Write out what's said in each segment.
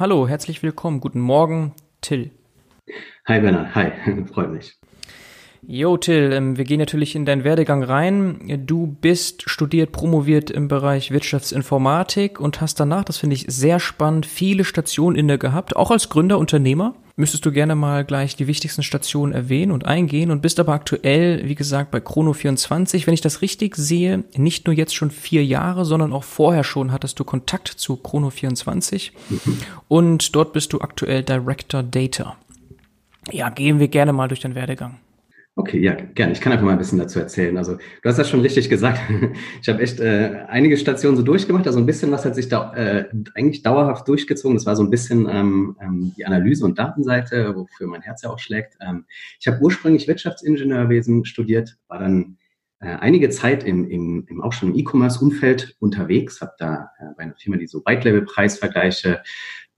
Hallo, herzlich willkommen. Guten Morgen, Till. Hi Bernhard, hi, freut mich. Jo, Till, ähm, wir gehen natürlich in deinen Werdegang rein. Du bist studiert, promoviert im Bereich Wirtschaftsinformatik und hast danach, das finde ich sehr spannend, viele Stationen inne gehabt, auch als Gründer, Unternehmer. Müsstest du gerne mal gleich die wichtigsten Stationen erwähnen und eingehen und bist aber aktuell, wie gesagt, bei Chrono24. Wenn ich das richtig sehe, nicht nur jetzt schon vier Jahre, sondern auch vorher schon hattest du Kontakt zu Chrono24 mhm. und dort bist du aktuell Director Data. Ja, gehen wir gerne mal durch den Werdegang. Okay, ja, gerne. Ich kann einfach mal ein bisschen dazu erzählen. Also du hast das schon richtig gesagt. Ich habe echt äh, einige Stationen so durchgemacht. Also ein bisschen was hat sich da äh, eigentlich dauerhaft durchgezogen. Das war so ein bisschen ähm, ähm, die Analyse- und Datenseite, wofür mein Herz ja auch schlägt. Ähm, ich habe ursprünglich Wirtschaftsingenieurwesen studiert, war dann äh, einige Zeit im, im, im auch schon im E-Commerce-Umfeld unterwegs, habe da äh, bei einer Firma, die so White-Level-Preisvergleiche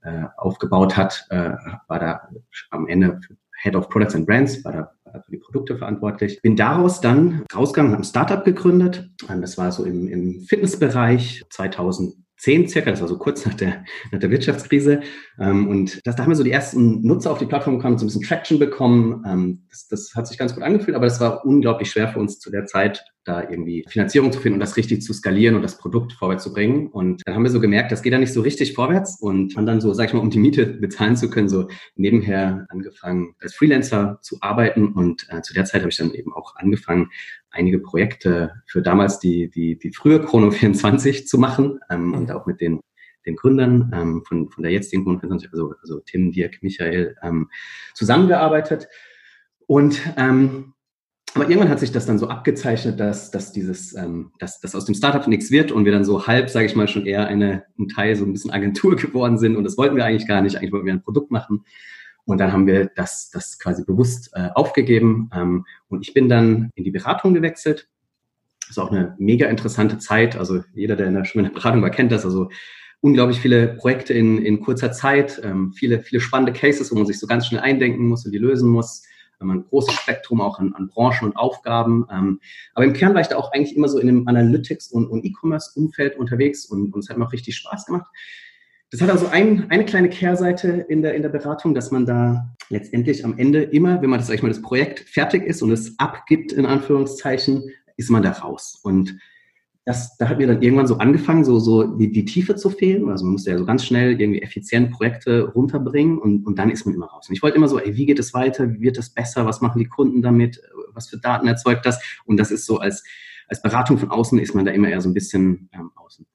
äh, aufgebaut hat, äh, war da am Ende Head of Products and Brands, war da für die Produkte verantwortlich. Bin daraus dann rausgegangen, habe ein Startup gegründet. Das war so im, im Fitnessbereich 2000 10 circa, das war so kurz nach der, nach der Wirtschaftskrise. Ähm, und das, da haben wir so die ersten Nutzer auf die Plattform bekommen, so ein bisschen Traction bekommen. Ähm, das, das hat sich ganz gut angefühlt, aber das war unglaublich schwer für uns zu der Zeit, da irgendwie Finanzierung zu finden und das richtig zu skalieren und das Produkt vorwärts zu bringen. Und dann haben wir so gemerkt, das geht da nicht so richtig vorwärts und haben dann so, sag ich mal, um die Miete bezahlen zu können, so nebenher angefangen, als Freelancer zu arbeiten. Und äh, zu der Zeit habe ich dann eben auch angefangen, einige Projekte für damals die, die, die frühe Chrono 24 zu machen ähm, und auch mit den, den Gründern ähm, von, von der jetzigen Chrono 24, also, also Tim, Dirk, Michael, ähm, zusammengearbeitet. Und ähm, aber irgendwann hat sich das dann so abgezeichnet, dass, dass dieses, ähm, dass, dass aus dem Startup nichts wird und wir dann so halb, sage ich mal, schon eher eine, ein Teil so ein bisschen Agentur geworden sind und das wollten wir eigentlich gar nicht. Eigentlich wollten wir ein Produkt machen. Und dann haben wir das, das quasi bewusst äh, aufgegeben. Ähm, und ich bin dann in die Beratung gewechselt. Das ist auch eine mega interessante Zeit. Also jeder, der in der, schon Beratung war, kennt das. Also unglaublich viele Projekte in, in kurzer Zeit, ähm, viele, viele spannende Cases, wo man sich so ganz schnell eindenken muss und die lösen muss. Ähm, ein großes Spektrum auch an, an Branchen und Aufgaben. Ähm, aber im Kern war ich da auch eigentlich immer so in einem Analytics- und, und E-Commerce-Umfeld unterwegs und, und es hat mir auch richtig Spaß gemacht. Das hat also ein, eine kleine Kehrseite in der, in der Beratung, dass man da letztendlich am Ende immer, wenn man das, sag ich mal, das Projekt fertig ist und es abgibt, in Anführungszeichen, ist man da raus. Und das, da hat mir dann irgendwann so angefangen, so, so die, die Tiefe zu fehlen. Also man musste ja so ganz schnell irgendwie effizient Projekte runterbringen und, und dann ist man immer raus. Und ich wollte immer so, ey, wie geht es weiter? Wie wird es besser? Was machen die Kunden damit? Was für Daten erzeugt das? Und das ist so als, als Beratung von außen ist man da immer eher so ein bisschen ähm, außen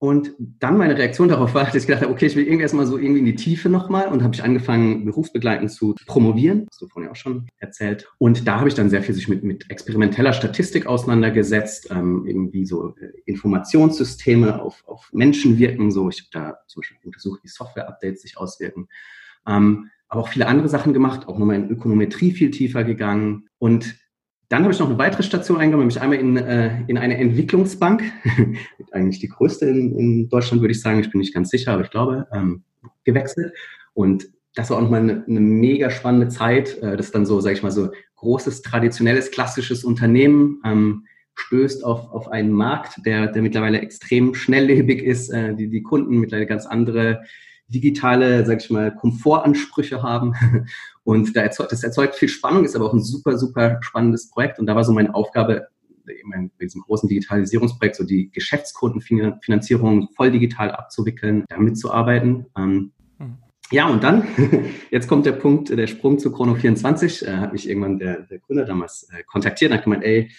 und dann meine Reaktion darauf war, dass ich gedacht habe, okay, ich will irgendwie erstmal so irgendwie in die Tiefe nochmal und habe ich angefangen, berufsbegleitend zu promovieren, hast du vorhin ja auch schon erzählt. Und da habe ich dann sehr viel sich mit, mit experimenteller Statistik auseinandergesetzt, ähm, irgendwie so äh, Informationssysteme auf, auf Menschen wirken. So, ich habe da zum Beispiel untersucht, wie Software-Updates sich auswirken. Ähm, aber auch viele andere Sachen gemacht, auch nochmal in Ökonometrie viel tiefer gegangen. Und dann habe ich noch eine weitere Station eingenommen, nämlich einmal in, äh, in eine Entwicklungsbank, eigentlich die größte in, in, Deutschland, würde ich sagen. Ich bin nicht ganz sicher, aber ich glaube, ähm, gewechselt. Und das war auch nochmal eine, eine mega spannende Zeit. Äh, das ist dann so, sage ich mal, so großes, traditionelles, klassisches Unternehmen ähm, stößt auf, auf einen Markt, der, der mittlerweile extrem schnelllebig ist, äh, die, die Kunden mittlerweile ganz andere digitale, sag ich mal, Komfortansprüche haben. Und da erzeugt, das erzeugt viel Spannung, ist aber auch ein super, super spannendes Projekt. Und da war so meine Aufgabe, eben bei diesem großen Digitalisierungsprojekt, so die Geschäftskundenfinanzierung voll digital abzuwickeln, da mitzuarbeiten. Ähm, mhm. Ja, und dann, jetzt kommt der Punkt, der Sprung zu Chrono24, äh, hat mich irgendwann der, der Gründer damals äh, kontaktiert und hat gemeint, ey,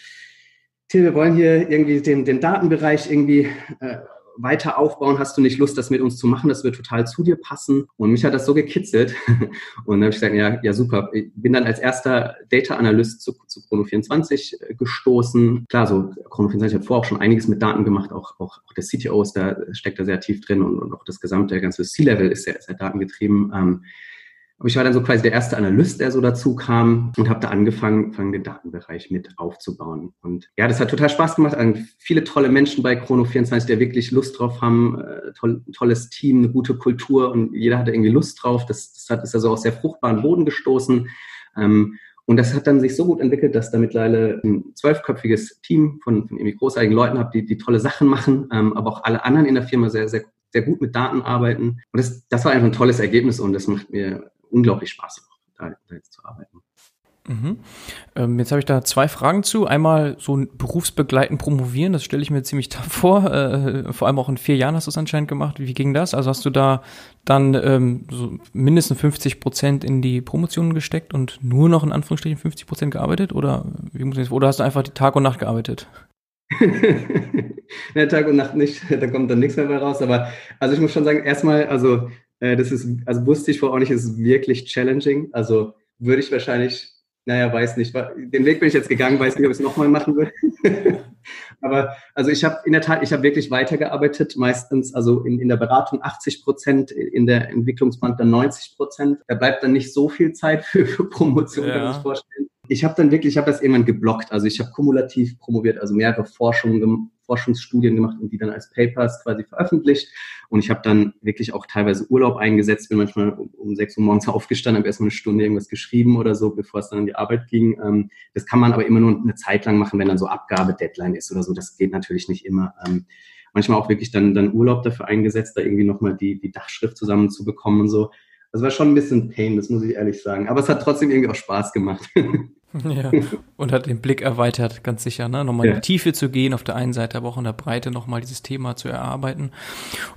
Till, wir wollen hier irgendwie den, den Datenbereich irgendwie äh, weiter aufbauen? Hast du nicht Lust, das mit uns zu machen? Das wird total zu dir passen. Und mich hat das so gekitzelt. Und dann habe ich gesagt, ja, ja, super. Ich bin dann als erster Data Analyst zu, zu Chrono24 äh, gestoßen. Klar, so Chrono24 hat vorher auch schon einiges mit Daten gemacht. Auch, auch, auch der CTO ist da, steckt da sehr tief drin und, und auch das gesamte, ganze C-Level ist sehr, sehr datengetrieben. Ähm, aber ich war dann so quasi der erste Analyst, der so dazu kam und habe da angefangen, fangen den Datenbereich mit aufzubauen. Und ja, das hat total Spaß gemacht. Viele tolle Menschen bei Chrono24, die wirklich Lust drauf haben, äh, toll, tolles Team, eine gute Kultur und jeder hatte irgendwie Lust drauf. Das, das hat ist also aus sehr fruchtbaren Boden gestoßen. Ähm, und das hat dann sich so gut entwickelt, dass da mittlerweile ein zwölfköpfiges Team von, von irgendwie großartigen Leuten habe, die, die tolle Sachen machen, ähm, aber auch alle anderen in der Firma sehr, sehr, sehr gut mit Daten arbeiten. Und das, das war einfach ein tolles Ergebnis und das macht mir unglaublich Spaß da, da jetzt zu arbeiten. Mhm. Ähm, jetzt habe ich da zwei Fragen zu. Einmal so ein berufsbegleitend promovieren, das stelle ich mir ziemlich tough vor. Äh, vor allem auch in vier Jahren hast du es anscheinend gemacht. Wie ging das? Also hast du da dann ähm, so mindestens 50 Prozent in die Promotionen gesteckt und nur noch in Anführungsstrichen 50 Prozent gearbeitet? Oder, wie muss ich, oder hast du einfach Tag und Nacht gearbeitet? ja, Tag und Nacht nicht, da kommt dann nichts mehr bei raus. Aber also ich muss schon sagen, erstmal, also äh, das ist, also wusste ich vorher auch nicht, es ist wirklich challenging. Also würde ich wahrscheinlich, naja, weiß nicht, den Weg bin ich jetzt gegangen, weiß nicht, ob ich es nochmal machen würde. Aber also ich habe in der Tat, ich habe wirklich weitergearbeitet, meistens also in, in der Beratung 80 Prozent, in der Entwicklungsband dann 90 Prozent. Da bleibt dann nicht so viel Zeit für, für Promotion, ja. kann sich vorstellen. Ich habe dann wirklich, ich habe das irgendwann geblockt. Also ich habe kumulativ promoviert, also mehrere Forschungen Forschungsstudien gemacht und die dann als Papers quasi veröffentlicht. Und ich habe dann wirklich auch teilweise Urlaub eingesetzt, bin manchmal um, um sechs Uhr morgens aufgestanden, habe erstmal eine Stunde irgendwas geschrieben oder so, bevor es dann in die Arbeit ging. Ähm, das kann man aber immer nur eine Zeit lang machen, wenn dann so Abgabe-Deadline ist oder so. Das geht natürlich nicht immer. Ähm, manchmal auch wirklich dann, dann Urlaub dafür eingesetzt, da irgendwie nochmal die, die Dachschrift zusammenzubekommen und so. Das war schon ein bisschen Pain, das muss ich ehrlich sagen. Aber es hat trotzdem irgendwie auch Spaß gemacht. Ja, und hat den Blick erweitert, ganz sicher, ne? Nochmal ja. in die Tiefe zu gehen, auf der einen Seite, aber auch in der Breite nochmal dieses Thema zu erarbeiten.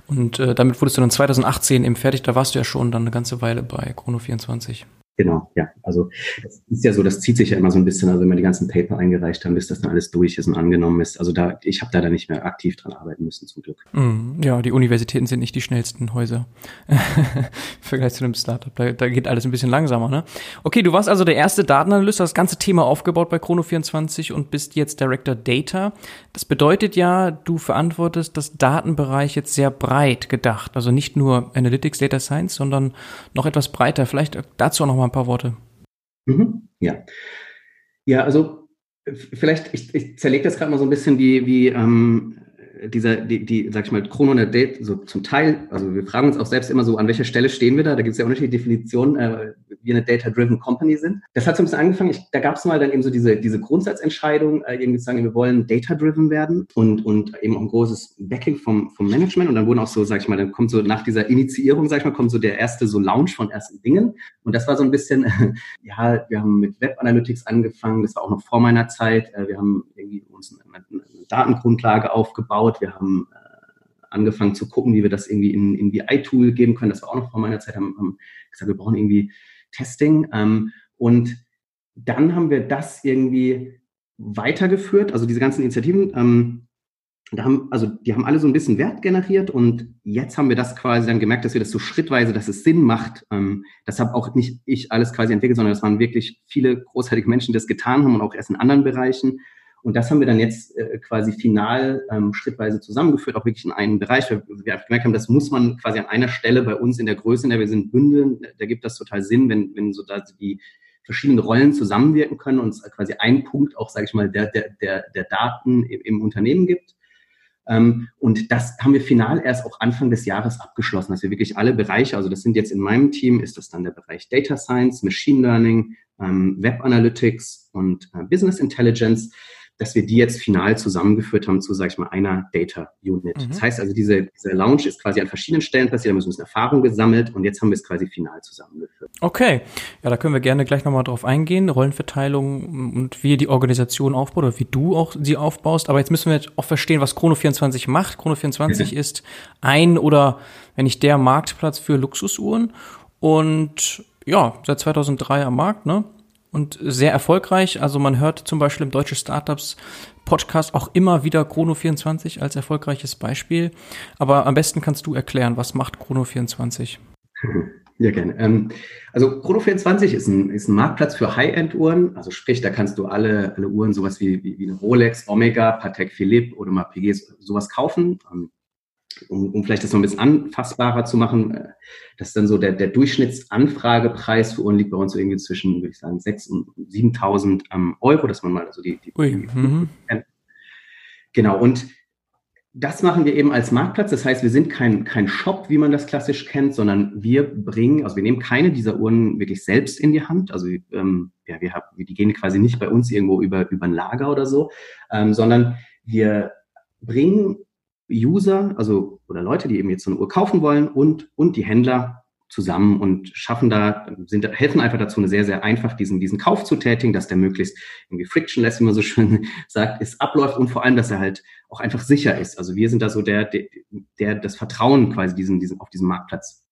Und äh, damit wurdest du dann 2018 eben fertig, da warst du ja schon dann eine ganze Weile bei Chrono 24. Genau, ja. Also das ist ja so, das zieht sich ja immer so ein bisschen, also wenn wir die ganzen Paper eingereicht haben, bis das dann alles durch ist und angenommen ist. Also da, ich habe da dann nicht mehr aktiv dran arbeiten müssen, zum Glück. Mm, ja, die Universitäten sind nicht die schnellsten Häuser im Vergleich zu einem Startup. Da, da geht alles ein bisschen langsamer, ne? Okay, du warst also der erste Datenanalyst, das ganze Thema aufgebaut bei Chrono24 und bist jetzt Director Data. Das bedeutet ja, du verantwortest das Datenbereich jetzt sehr breit gedacht. Also nicht nur Analytics, Data Science, sondern noch etwas breiter. Vielleicht dazu auch noch mal ein paar Worte. Mhm, ja. Ja, also vielleicht, ich, ich zerlege das gerade mal so ein bisschen, wie, wie ähm, dieser, die, die, sag ich mal, Chrono und Date, so zum Teil, also wir fragen uns auch selbst immer so, an welcher Stelle stehen wir da? Da gibt es ja unterschiedliche Definitionen, äh, wie eine Data-Driven Company sind. Das hat so ein bisschen angefangen, ich, da gab es mal dann eben so diese, diese Grundsatzentscheidung, äh, zu sagen, wir wollen Data-Driven werden und, und eben auch ein großes Backing vom, vom Management. Und dann wurden auch so, sag ich mal, dann kommt so nach dieser Initiierung, sag ich mal, kommt so der erste so Launch von ersten Dingen. Und das war so ein bisschen, ja, wir haben mit Web Analytics angefangen, das war auch noch vor meiner Zeit, äh, wir haben irgendwie uns eine, eine Datengrundlage aufgebaut, wir haben äh, angefangen zu gucken, wie wir das irgendwie in, in BI-Tool geben können. Das war auch noch vor meiner Zeit, haben, haben gesagt, wir brauchen irgendwie Testing. Ähm, und dann haben wir das irgendwie weitergeführt, also diese ganzen Initiativen, ähm, da haben, also die haben alle so ein bisschen Wert generiert und jetzt haben wir das quasi dann gemerkt, dass wir das so schrittweise, dass es Sinn macht. Ähm, das habe auch nicht ich alles quasi entwickelt, sondern das waren wirklich viele großartige Menschen, die das getan haben und auch erst in anderen Bereichen. Und das haben wir dann jetzt äh, quasi final ähm, schrittweise zusammengeführt, auch wirklich in einen Bereich, weil wir gemerkt haben, das muss man quasi an einer Stelle bei uns in der Größe, in der wir sind, bündeln. Da gibt das total Sinn, wenn, wenn so da die verschiedenen Rollen zusammenwirken können und es quasi ein Punkt auch, sage ich mal, der, der, der, der Daten im, im Unternehmen gibt. Ähm, und das haben wir final erst auch Anfang des Jahres abgeschlossen, dass wir wirklich alle Bereiche, also das sind jetzt in meinem Team, ist das dann der Bereich Data Science, Machine Learning, ähm, Web Analytics und äh, Business Intelligence, dass wir die jetzt final zusammengeführt haben zu, sag ich mal, einer Data Unit. Mhm. Das heißt also, diese, diese Lounge ist quasi an verschiedenen Stellen passiert, da haben wir ein bisschen Erfahrung gesammelt und jetzt haben wir es quasi final zusammengeführt. Okay, ja, da können wir gerne gleich nochmal drauf eingehen, Rollenverteilung und wie die Organisation aufbaut oder wie du auch sie aufbaust. Aber jetzt müssen wir auch verstehen, was Chrono24 macht. Chrono24 mhm. ist ein oder, wenn nicht der Marktplatz für Luxusuhren und ja, seit 2003 am Markt, ne? Und sehr erfolgreich. Also man hört zum Beispiel im Deutsche Startups Podcast auch immer wieder Chrono24 als erfolgreiches Beispiel. Aber am besten kannst du erklären, was macht Chrono24? Ja, gerne. Ähm, also Chrono24 ist ein, ist ein Marktplatz für High-End-Uhren. Also sprich, da kannst du alle, alle Uhren, sowas wie, wie, wie eine Rolex, Omega, Patek Philippe oder mal PG, sowas kaufen. Um, um vielleicht das noch ein bisschen anfassbarer zu machen, äh, das ist dann so der, der Durchschnittsanfragepreis für Uhren liegt bei uns so irgendwie zwischen, würde ich sagen, 6.000 und 7.000 ähm, Euro, dass man mal also die, die, Ui, die mhm. Genau, und das machen wir eben als Marktplatz. Das heißt, wir sind kein, kein Shop, wie man das klassisch kennt, sondern wir bringen, also wir nehmen keine dieser Uhren wirklich selbst in die Hand. Also ähm, ja, wir haben, die gehen quasi nicht bei uns irgendwo über, über ein Lager oder so, ähm, sondern wir bringen User, also oder Leute, die eben jetzt so eine Uhr kaufen wollen und, und die Händler zusammen und schaffen da, sind, helfen einfach dazu, eine sehr, sehr einfach diesen, diesen Kauf zu tätigen, dass der möglichst irgendwie frictionless, wie man so schön sagt, ist, abläuft und vor allem, dass er halt auch einfach sicher ist. Also wir sind da so der, der, der das Vertrauen quasi diesen, diesen, auf diesem Marktplatz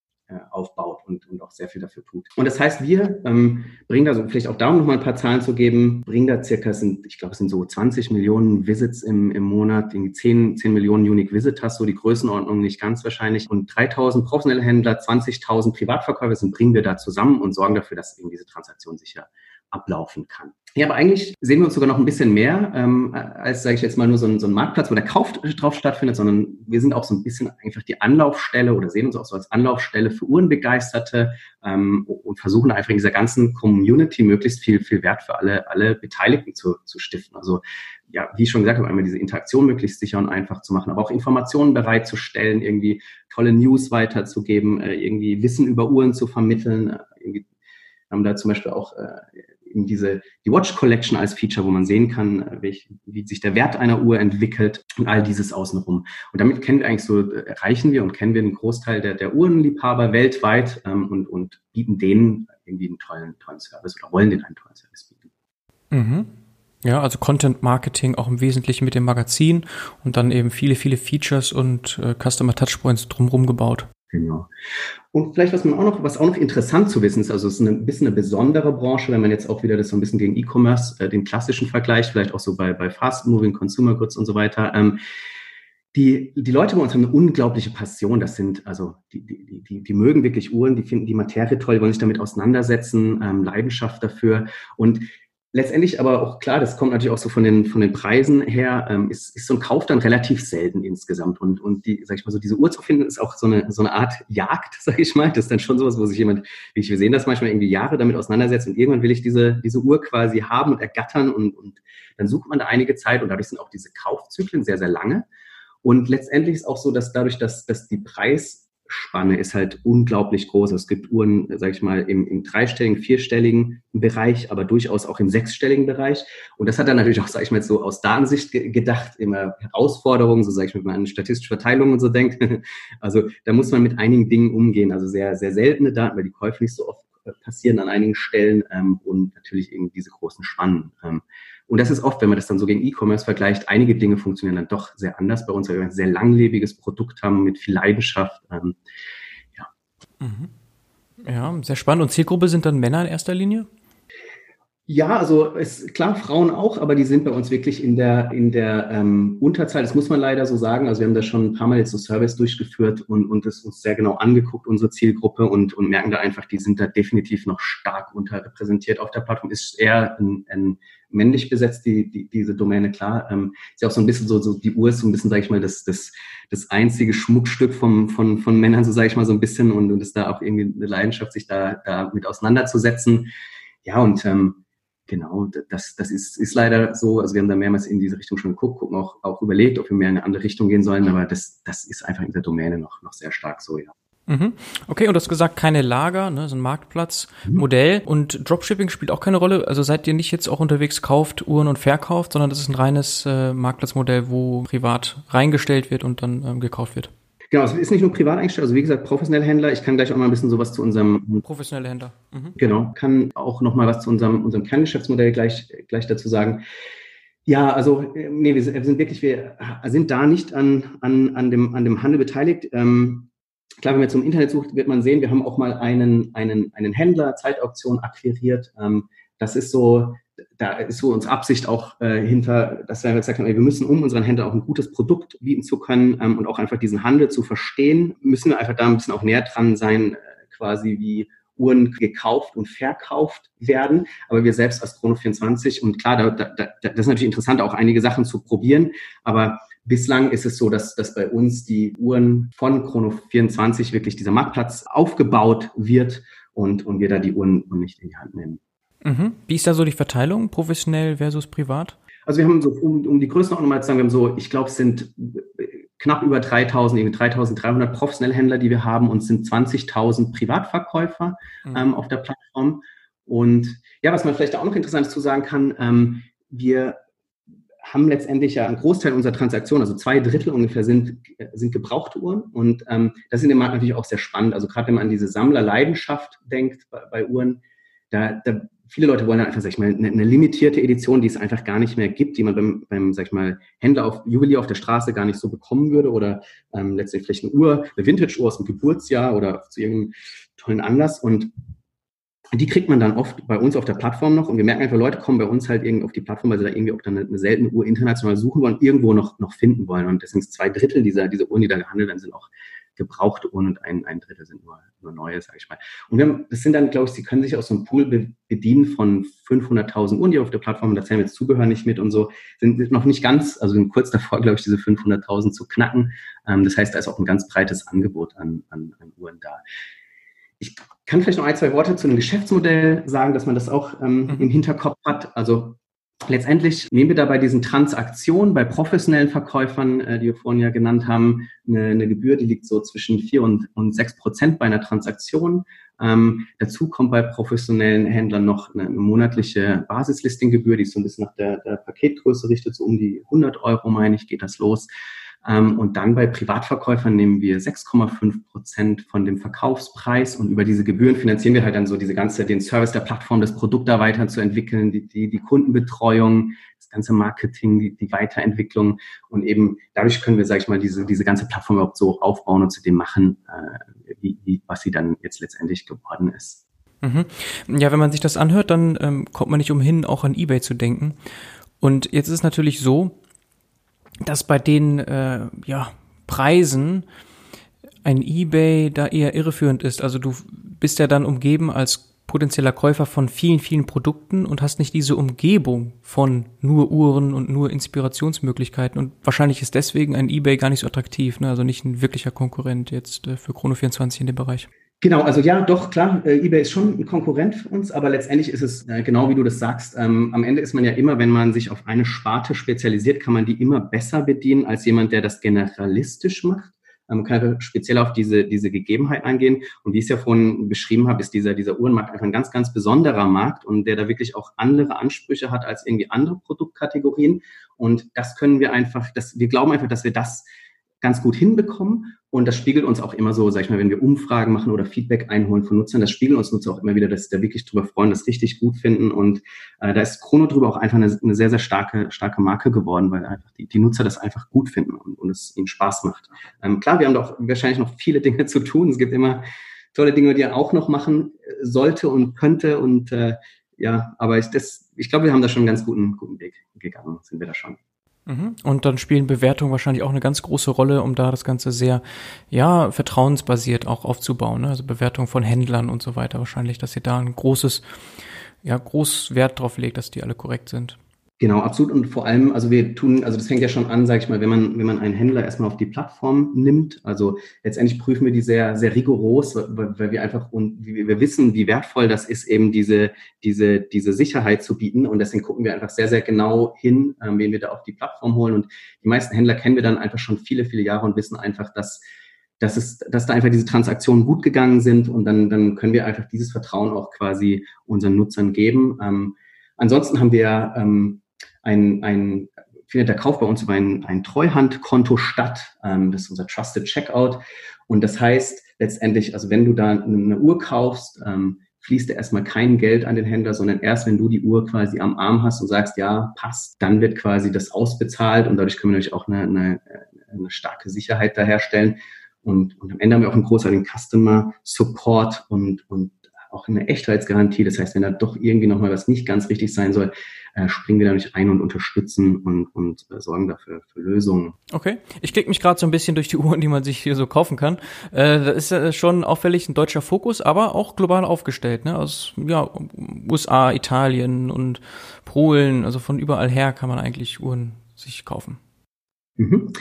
aufbaut und, und auch sehr viel dafür tut. Und das heißt, wir ähm, bringen da so, vielleicht auch da um nochmal ein paar Zahlen zu geben, bringen da circa, sind, ich glaube, es sind so 20 Millionen Visits im, im Monat, irgendwie 10, 10 Millionen Unique Visitors, so die Größenordnung nicht ganz wahrscheinlich. Und 3000 professionelle Händler, 20.000 Privatverkäufer sind, bringen wir da zusammen und sorgen dafür, dass eben diese Transaktion sicher ablaufen kann. Ja, aber eigentlich sehen wir uns sogar noch ein bisschen mehr ähm, als, sage ich jetzt mal, nur so ein, so ein Marktplatz, wo der Kauf drauf stattfindet, sondern wir sind auch so ein bisschen einfach die Anlaufstelle oder sehen uns auch so als Anlaufstelle für Uhrenbegeisterte ähm, und versuchen einfach in dieser ganzen Community möglichst viel, viel Wert für alle, alle Beteiligten zu, zu stiften. Also ja, wie ich schon gesagt habe, einmal diese Interaktion möglichst sicher und einfach zu machen, aber auch Informationen bereitzustellen, irgendwie tolle News weiterzugeben, äh, irgendwie Wissen über Uhren zu vermitteln. Äh, irgendwie haben da zum Beispiel auch äh, eben diese, die Watch Collection als Feature, wo man sehen kann, äh, welch, wie sich der Wert einer Uhr entwickelt und all dieses außenrum. Und damit kennen wir eigentlich so, erreichen wir und kennen wir einen Großteil der, der Uhrenliebhaber weltweit ähm, und, und bieten denen irgendwie einen tollen, tollen Service oder wollen denen einen tollen Service bieten. Mhm. Ja, also Content Marketing auch im Wesentlichen mit dem Magazin und dann eben viele, viele Features und äh, Customer Touchpoints drumherum gebaut. Genau. Und vielleicht, was man auch noch, was auch noch interessant zu wissen ist, also es ist ein bisschen eine besondere Branche, wenn man jetzt auch wieder das so ein bisschen gegen E-Commerce, äh, den klassischen Vergleich, vielleicht auch so bei, bei Fast Moving Consumer Goods und so weiter. Ähm, die, die Leute bei uns haben eine unglaubliche Passion. Das sind, also, die, die, die, die mögen wirklich Uhren, die finden die Materie toll, wollen sich damit auseinandersetzen, ähm, Leidenschaft dafür. Und letztendlich aber auch klar, das kommt natürlich auch so von den, von den Preisen her, ähm, ist, ist so ein Kauf dann relativ selten insgesamt. Und, und die, sag ich mal so, diese Uhr zu finden, ist auch so eine, so eine Art Jagd, sag ich mal. Das ist dann schon sowas, wo sich jemand, wie ich, wir sehen das manchmal irgendwie Jahre damit auseinandersetzt und irgendwann will ich diese, diese Uhr quasi haben und ergattern und, und dann sucht man da einige Zeit und dadurch sind auch diese Kaufzyklen sehr, sehr lange. Und letztendlich ist auch so, dass dadurch, dass, dass die Preis Spanne ist halt unglaublich groß. Es gibt Uhren, sage ich mal, im, im dreistelligen, vierstelligen Bereich, aber durchaus auch im sechsstelligen Bereich. Und das hat dann natürlich auch, sage ich mal, so aus Datensicht ge gedacht, immer Herausforderungen, so sage ich mal, wenn man an statistische Verteilung und so denkt. Also da muss man mit einigen Dingen umgehen. Also sehr, sehr seltene Daten, weil die Käufe nicht so oft äh, passieren an einigen Stellen ähm, und natürlich eben diese großen Spannen. Ähm, und das ist oft, wenn man das dann so gegen E-Commerce vergleicht, einige Dinge funktionieren dann doch sehr anders bei uns, weil wir ein sehr langlebiges Produkt haben mit viel Leidenschaft. Ähm, ja. Mhm. ja, sehr spannend. Und Zielgruppe sind dann Männer in erster Linie? Ja, also ist klar, Frauen auch, aber die sind bei uns wirklich in der, in der ähm, Unterzahl. Das muss man leider so sagen. Also wir haben da schon ein paar Mal jetzt so Service durchgeführt und, und es uns sehr genau angeguckt, unsere Zielgruppe, und, und merken da einfach, die sind da definitiv noch stark unterrepräsentiert auf der Plattform. Ist eher ein, ein männlich besetzt, die, die, diese Domäne, klar. Ähm, ist ja auch so ein bisschen so, so die Uhr ist so ein bisschen, sage ich mal, das, das, das einzige Schmuckstück vom, von, von Männern, so sage ich mal so ein bisschen, und, und ist da auch irgendwie eine Leidenschaft, sich da, da mit auseinanderzusetzen. Ja, und ähm, Genau, das, das ist, ist leider so. Also wir haben da mehrmals in diese Richtung schon geguckt, gucken auch, auch überlegt, ob wir mehr in eine andere Richtung gehen sollen, aber das, das ist einfach in der Domäne noch, noch sehr stark so, ja. Mhm. Okay, und du hast gesagt, keine Lager, ne, so ein Marktplatzmodell. Mhm. Und Dropshipping spielt auch keine Rolle. Also seid ihr nicht jetzt auch unterwegs, kauft Uhren und verkauft, sondern das ist ein reines äh, Marktplatzmodell, wo privat reingestellt wird und dann ähm, gekauft wird. Genau, es ist nicht nur privat eingestellt, also wie gesagt, professionelle Händler. Ich kann gleich auch mal ein bisschen sowas zu unserem. Professionelle Händler. Mhm. Genau, kann auch noch mal was zu unserem, unserem Kerngeschäftsmodell gleich, gleich dazu sagen. Ja, also, nee, wir sind wirklich, wir sind da nicht an, an, an, dem, an dem Handel beteiligt. Ähm, klar, wenn man im Internet sucht, wird man sehen, wir haben auch mal einen, einen, einen Händler, Zeitauktion akquiriert. Ähm, das ist so, da ist so uns Absicht auch äh, hinter, dass wir gesagt haben, ey, wir müssen, um unseren Händlern auch ein gutes Produkt bieten zu können ähm, und auch einfach diesen Handel zu verstehen, müssen wir einfach da ein bisschen auch näher dran sein, äh, quasi wie Uhren gekauft und verkauft werden. Aber wir selbst als Chrono24 und klar, da, da, da, das ist natürlich interessant, auch einige Sachen zu probieren, aber Bislang ist es so, dass, dass bei uns die Uhren von Chrono24 wirklich dieser Marktplatz aufgebaut wird und, und wir da die Uhren nicht in die Hand nehmen. Mhm. Wie ist da so die Verteilung, professionell versus privat? Also wir haben so, um, um die Größenordnung mal zu sagen, wir haben so, ich glaube, es sind knapp über 3000, irgendwie 3300 professionelle Händler, die wir haben und es sind 20.000 Privatverkäufer mhm. ähm, auf der Plattform. Und ja, was man vielleicht auch noch interessant zu sagen kann, ähm, wir haben letztendlich ja einen Großteil unserer Transaktionen, also zwei Drittel ungefähr, sind, sind gebrauchte Uhren. Und ähm, das ist in dem Markt natürlich auch sehr spannend. Also gerade wenn man an diese Sammlerleidenschaft denkt bei, bei Uhren, da, da viele Leute wollen einfach, sag ich mal, eine, eine, limitierte Edition, die es einfach gar nicht mehr gibt, die man beim, beim sag ich mal, Händler auf Juwelier auf der Straße gar nicht so bekommen würde oder ähm, letztendlich vielleicht eine Uhr, eine Vintage-Uhr aus dem Geburtsjahr oder zu irgendeinem tollen Anlass und die kriegt man dann oft bei uns auf der Plattform noch und wir merken einfach, Leute kommen bei uns halt irgendwie auf die Plattform, weil sie da irgendwie auch dann eine, seltene Uhr international suchen wollen, irgendwo noch, noch finden wollen und deswegen zwei Drittel dieser, dieser Uhren, die da gehandelt werden, sind auch gebrauchte Uhren und ein, ein Drittel sind nur, nur neue, sage ich mal. Und wir haben, das sind dann, glaube ich, Sie können sich aus so einem Pool be bedienen von 500.000 Uhren, die auf der Plattform, da zählen wir jetzt Zubehör nicht mit und so, sind noch nicht ganz, also sind kurz davor, glaube ich, diese 500.000 zu knacken. Ähm, das heißt, da ist auch ein ganz breites Angebot an, an, an Uhren da. Ich kann vielleicht noch ein, zwei Worte zu einem Geschäftsmodell sagen, dass man das auch ähm, mhm. im Hinterkopf hat. Also letztendlich nehmen wir da bei diesen Transaktionen, bei professionellen Verkäufern, äh, die wir vorhin ja genannt haben, eine, eine Gebühr, die liegt so zwischen vier und, und sechs Prozent bei einer Transaktion. Ähm, dazu kommt bei professionellen Händlern noch eine, eine monatliche Basislistinggebühr, die ist so ein bisschen nach der, der Paketgröße richtet, so um die 100 Euro, meine ich, geht das los. Ähm, und dann bei Privatverkäufern nehmen wir 6,5 Prozent von dem Verkaufspreis und über diese Gebühren finanzieren wir halt dann so diese ganze, den Service der Plattform, das Produkt da weiterzuentwickeln, die, die, die Kundenbetreuung, das ganze Marketing, die, die Weiterentwicklung und eben dadurch können wir, sage ich mal, diese, diese ganze Plattform überhaupt so aufbauen und zu dem machen, äh, wie, wie, was sie dann jetzt letztendlich geworden ist. Mhm. Ja, wenn man sich das anhört, dann ähm, kommt man nicht umhin, auch an eBay zu denken. Und jetzt ist es natürlich so, dass bei den äh, ja, Preisen ein eBay da eher irreführend ist. Also du bist ja dann umgeben als potenzieller Käufer von vielen, vielen Produkten und hast nicht diese Umgebung von nur Uhren und nur Inspirationsmöglichkeiten. Und wahrscheinlich ist deswegen ein eBay gar nicht so attraktiv, ne? also nicht ein wirklicher Konkurrent jetzt äh, für Chrono24 in dem Bereich. Genau, also ja, doch, klar, äh, eBay ist schon ein Konkurrent für uns, aber letztendlich ist es äh, genau wie du das sagst. Ähm, am Ende ist man ja immer, wenn man sich auf eine Sparte spezialisiert, kann man die immer besser bedienen als jemand, der das generalistisch macht. Ähm, man kann speziell auf diese, diese Gegebenheit eingehen. Und wie ich es ja vorhin beschrieben habe, ist dieser, dieser Uhrenmarkt einfach ein ganz, ganz besonderer Markt und der da wirklich auch andere Ansprüche hat als irgendwie andere Produktkategorien. Und das können wir einfach, das, wir glauben einfach, dass wir das ganz gut hinbekommen. Und das spiegelt uns auch immer so, sag ich mal, wenn wir Umfragen machen oder Feedback einholen von Nutzern, das spiegelt uns Nutzer auch immer wieder, dass sie da wirklich drüber freuen, das richtig gut finden. Und äh, da ist Chrono drüber auch einfach eine, eine, sehr, sehr starke, starke Marke geworden, weil einfach die, die Nutzer das einfach gut finden und, und es ihnen Spaß macht. Ähm, klar, wir haben doch wahrscheinlich noch viele Dinge zu tun. Es gibt immer tolle Dinge, die er auch noch machen äh, sollte und könnte. Und äh, ja, aber ich, das, ich glaube, wir haben da schon einen ganz guten, guten Weg gegangen, sind wir da schon. Mhm. Und dann spielen Bewertungen wahrscheinlich auch eine ganz große Rolle, um da das Ganze sehr, ja, vertrauensbasiert auch aufzubauen. Ne? Also Bewertungen von Händlern und so weiter wahrscheinlich, dass ihr da ein großes, ja, groß Wert drauf legt, dass die alle korrekt sind. Genau, absolut. Und vor allem, also wir tun, also das fängt ja schon an, sage ich mal, wenn man, wenn man einen Händler erstmal auf die Plattform nimmt. Also letztendlich prüfen wir die sehr, sehr rigoros, weil, weil wir einfach und wir wissen, wie wertvoll das ist, eben diese, diese, diese Sicherheit zu bieten. Und deswegen gucken wir einfach sehr, sehr genau hin, ähm, wen wir da auf die Plattform holen. Und die meisten Händler kennen wir dann einfach schon viele, viele Jahre und wissen einfach, dass dass, es, dass da einfach diese Transaktionen gut gegangen sind und dann, dann können wir einfach dieses Vertrauen auch quasi unseren Nutzern geben. Ähm, ansonsten haben wir ähm, ein, ein findet der Kauf bei uns über ein, ein Treuhandkonto statt. Ähm, das ist unser Trusted Checkout. Und das heißt letztendlich, also wenn du da eine Uhr kaufst, ähm, fließt da erstmal kein Geld an den Händler, sondern erst wenn du die Uhr quasi am Arm hast und sagst, ja, passt, dann wird quasi das ausbezahlt und dadurch können wir natürlich auch eine, eine, eine starke Sicherheit da herstellen. Und, und am Ende haben wir auch einen großartigen Customer Support und, und auch eine Echtheitsgarantie. Das heißt, wenn da doch irgendwie nochmal was nicht ganz richtig sein soll, äh, springen wir da nicht ein und unterstützen und, und äh, sorgen dafür für Lösungen. Okay, ich klicke mich gerade so ein bisschen durch die Uhren, die man sich hier so kaufen kann. Äh, das ist äh, schon auffällig ein deutscher Fokus, aber auch global aufgestellt. Ne? Aus ja, USA, Italien und Polen, also von überall her kann man eigentlich Uhren sich kaufen. Mhm.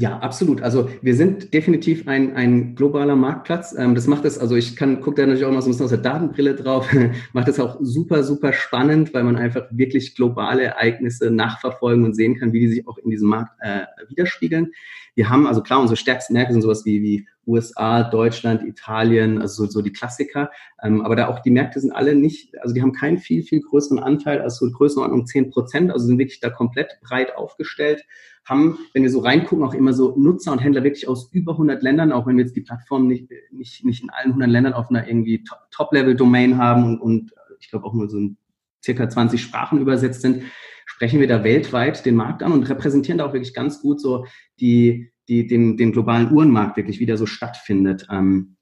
Ja, absolut. Also wir sind definitiv ein, ein globaler Marktplatz. Ähm, das macht es, also ich kann, gucke da natürlich auch mal so ein bisschen aus der Datenbrille drauf, macht es auch super, super spannend, weil man einfach wirklich globale Ereignisse nachverfolgen und sehen kann, wie die sich auch in diesem Markt äh, widerspiegeln. Wir haben, also klar, unsere stärksten Märkte sind sowas wie, wie USA, Deutschland, Italien, also so, so die Klassiker. Ähm, aber da auch die Märkte sind alle nicht, also die haben keinen viel, viel größeren Anteil, also so Größenordnung 10 Prozent, also sind wirklich da komplett breit aufgestellt haben, wenn wir so reingucken, auch immer so Nutzer und Händler wirklich aus über 100 Ländern, auch wenn wir jetzt die Plattform nicht, nicht, nicht in allen 100 Ländern auf einer irgendwie Top-Level-Domain haben und, und ich glaube auch nur so circa 20 Sprachen übersetzt sind, sprechen wir da weltweit den Markt an und repräsentieren da auch wirklich ganz gut so die, die, den, den globalen Uhrenmarkt wirklich, wie der so stattfindet. Ähm,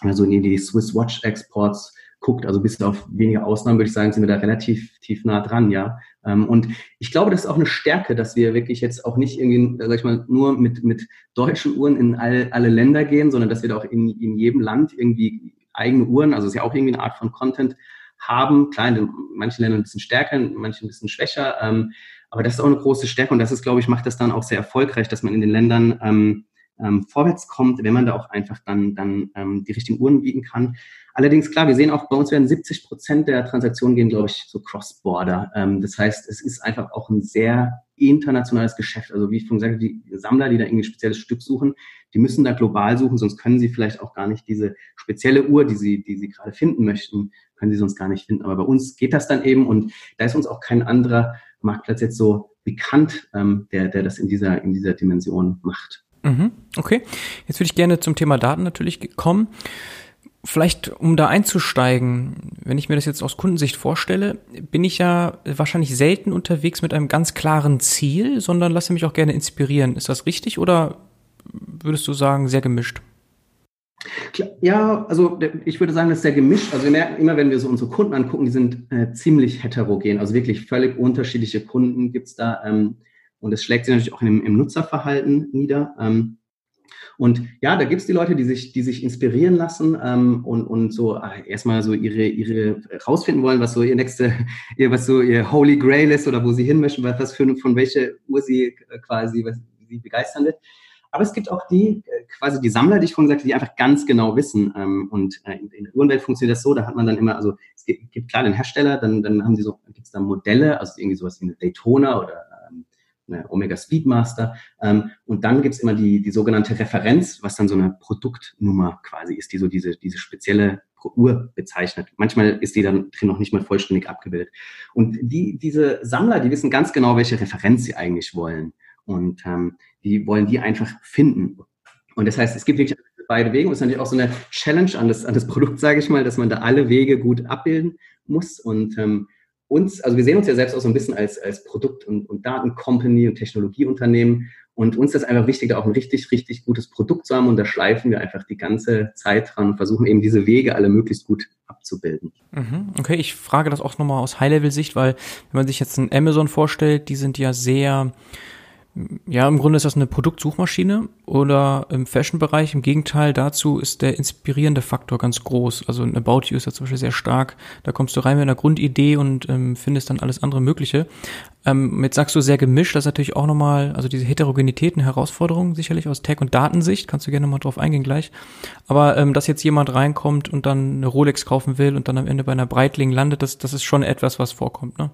also die Swiss Watch Exports guckt, also bis auf wenige Ausnahmen würde ich sagen, sind wir da relativ tief nah dran, ja. Ähm, und ich glaube, das ist auch eine Stärke, dass wir wirklich jetzt auch nicht irgendwie, sag ich mal, nur mit, mit deutschen Uhren in all, alle Länder gehen, sondern dass wir da auch in, in jedem Land irgendwie eigene Uhren, also ist ja auch irgendwie eine Art von Content haben. Klar, in manchen Ländern ein bisschen stärker, in manchen ein bisschen schwächer. Ähm, aber das ist auch eine große Stärke und das ist, glaube ich, macht das dann auch sehr erfolgreich, dass man in den Ländern ähm, vorwärts kommt, wenn man da auch einfach dann, dann ähm, die richtigen Uhren bieten kann. Allerdings, klar, wir sehen auch, bei uns werden 70 Prozent der Transaktionen gehen, glaube ich, so cross-border. Ähm, das heißt, es ist einfach auch ein sehr internationales Geschäft. Also wie ich vorhin gesagt die Sammler, die da irgendwie ein spezielles Stück suchen, die müssen da global suchen, sonst können sie vielleicht auch gar nicht diese spezielle Uhr, die sie, die sie gerade finden möchten, können sie sonst gar nicht finden. Aber bei uns geht das dann eben und da ist uns auch kein anderer Marktplatz jetzt so bekannt, ähm, der, der das in dieser, in dieser Dimension macht. Mhm, okay, jetzt würde ich gerne zum Thema Daten natürlich kommen. Vielleicht, um da einzusteigen, wenn ich mir das jetzt aus Kundensicht vorstelle, bin ich ja wahrscheinlich selten unterwegs mit einem ganz klaren Ziel, sondern lasse mich auch gerne inspirieren. Ist das richtig oder würdest du sagen, sehr gemischt? Ja, also ich würde sagen, das ist sehr gemischt. Also wir merken immer, wenn wir so unsere Kunden angucken, die sind äh, ziemlich heterogen. Also wirklich völlig unterschiedliche Kunden gibt's da. Ähm, und es schlägt sich natürlich auch im, im Nutzerverhalten nieder. Ähm, und ja, da gibt's die Leute, die sich, die sich inspirieren lassen ähm, und, und so äh, erstmal so ihre, ihre rausfinden wollen, was so ihr nächste, ihr, was so ihr Holy Grail ist oder wo sie hin möchten, was für von welcher Uhr sie äh, quasi was sie begeistern wird. Aber es gibt auch die, äh, quasi die Sammler, die ich vorhin sagte, die einfach ganz genau wissen. Ähm, und äh, in, in der Uhrenwelt funktioniert das so, da hat man dann immer, also es gibt, gibt klar den Hersteller, dann, dann haben sie so, gibt's da Modelle, also irgendwie sowas wie eine Daytona oder eine Omega Speedmaster. Ähm, und dann gibt's immer die, die sogenannte Referenz, was dann so eine Produktnummer quasi ist, die so diese, diese spezielle Uhr bezeichnet. Manchmal ist die dann drin noch nicht mal vollständig abgebildet. Und die, diese Sammler, die wissen ganz genau, welche Referenz sie eigentlich wollen. Und ähm, die wollen die einfach finden. Und das heißt, es gibt wirklich beide Wege. Und es ist natürlich auch so eine Challenge an das, an das Produkt, sage ich mal, dass man da alle Wege gut abbilden muss. Und ähm, uns, also wir sehen uns ja selbst auch so ein bisschen als, als Produkt- und, und Datencompany und Technologieunternehmen. Und uns ist einfach wichtig, da auch ein richtig, richtig gutes Produkt zu haben. Und da schleifen wir einfach die ganze Zeit dran und versuchen eben diese Wege alle möglichst gut abzubilden. Mhm. Okay, ich frage das auch nochmal aus High-Level-Sicht, weil wenn man sich jetzt ein Amazon vorstellt, die sind ja sehr ja, im Grunde ist das eine Produktsuchmaschine oder im Fashion-Bereich. Im Gegenteil dazu ist der inspirierende Faktor ganz groß. Also ein About You ist ja zum Beispiel sehr stark. Da kommst du rein mit einer Grundidee und ähm, findest dann alles andere Mögliche. Ähm, jetzt sagst du sehr gemischt, das ist natürlich auch nochmal, also diese Heterogenität eine Herausforderung, sicherlich aus Tech- und Datensicht, kannst du gerne mal drauf eingehen gleich. Aber ähm, dass jetzt jemand reinkommt und dann eine Rolex kaufen will und dann am Ende bei einer Breitling landet, das, das ist schon etwas, was vorkommt, ne?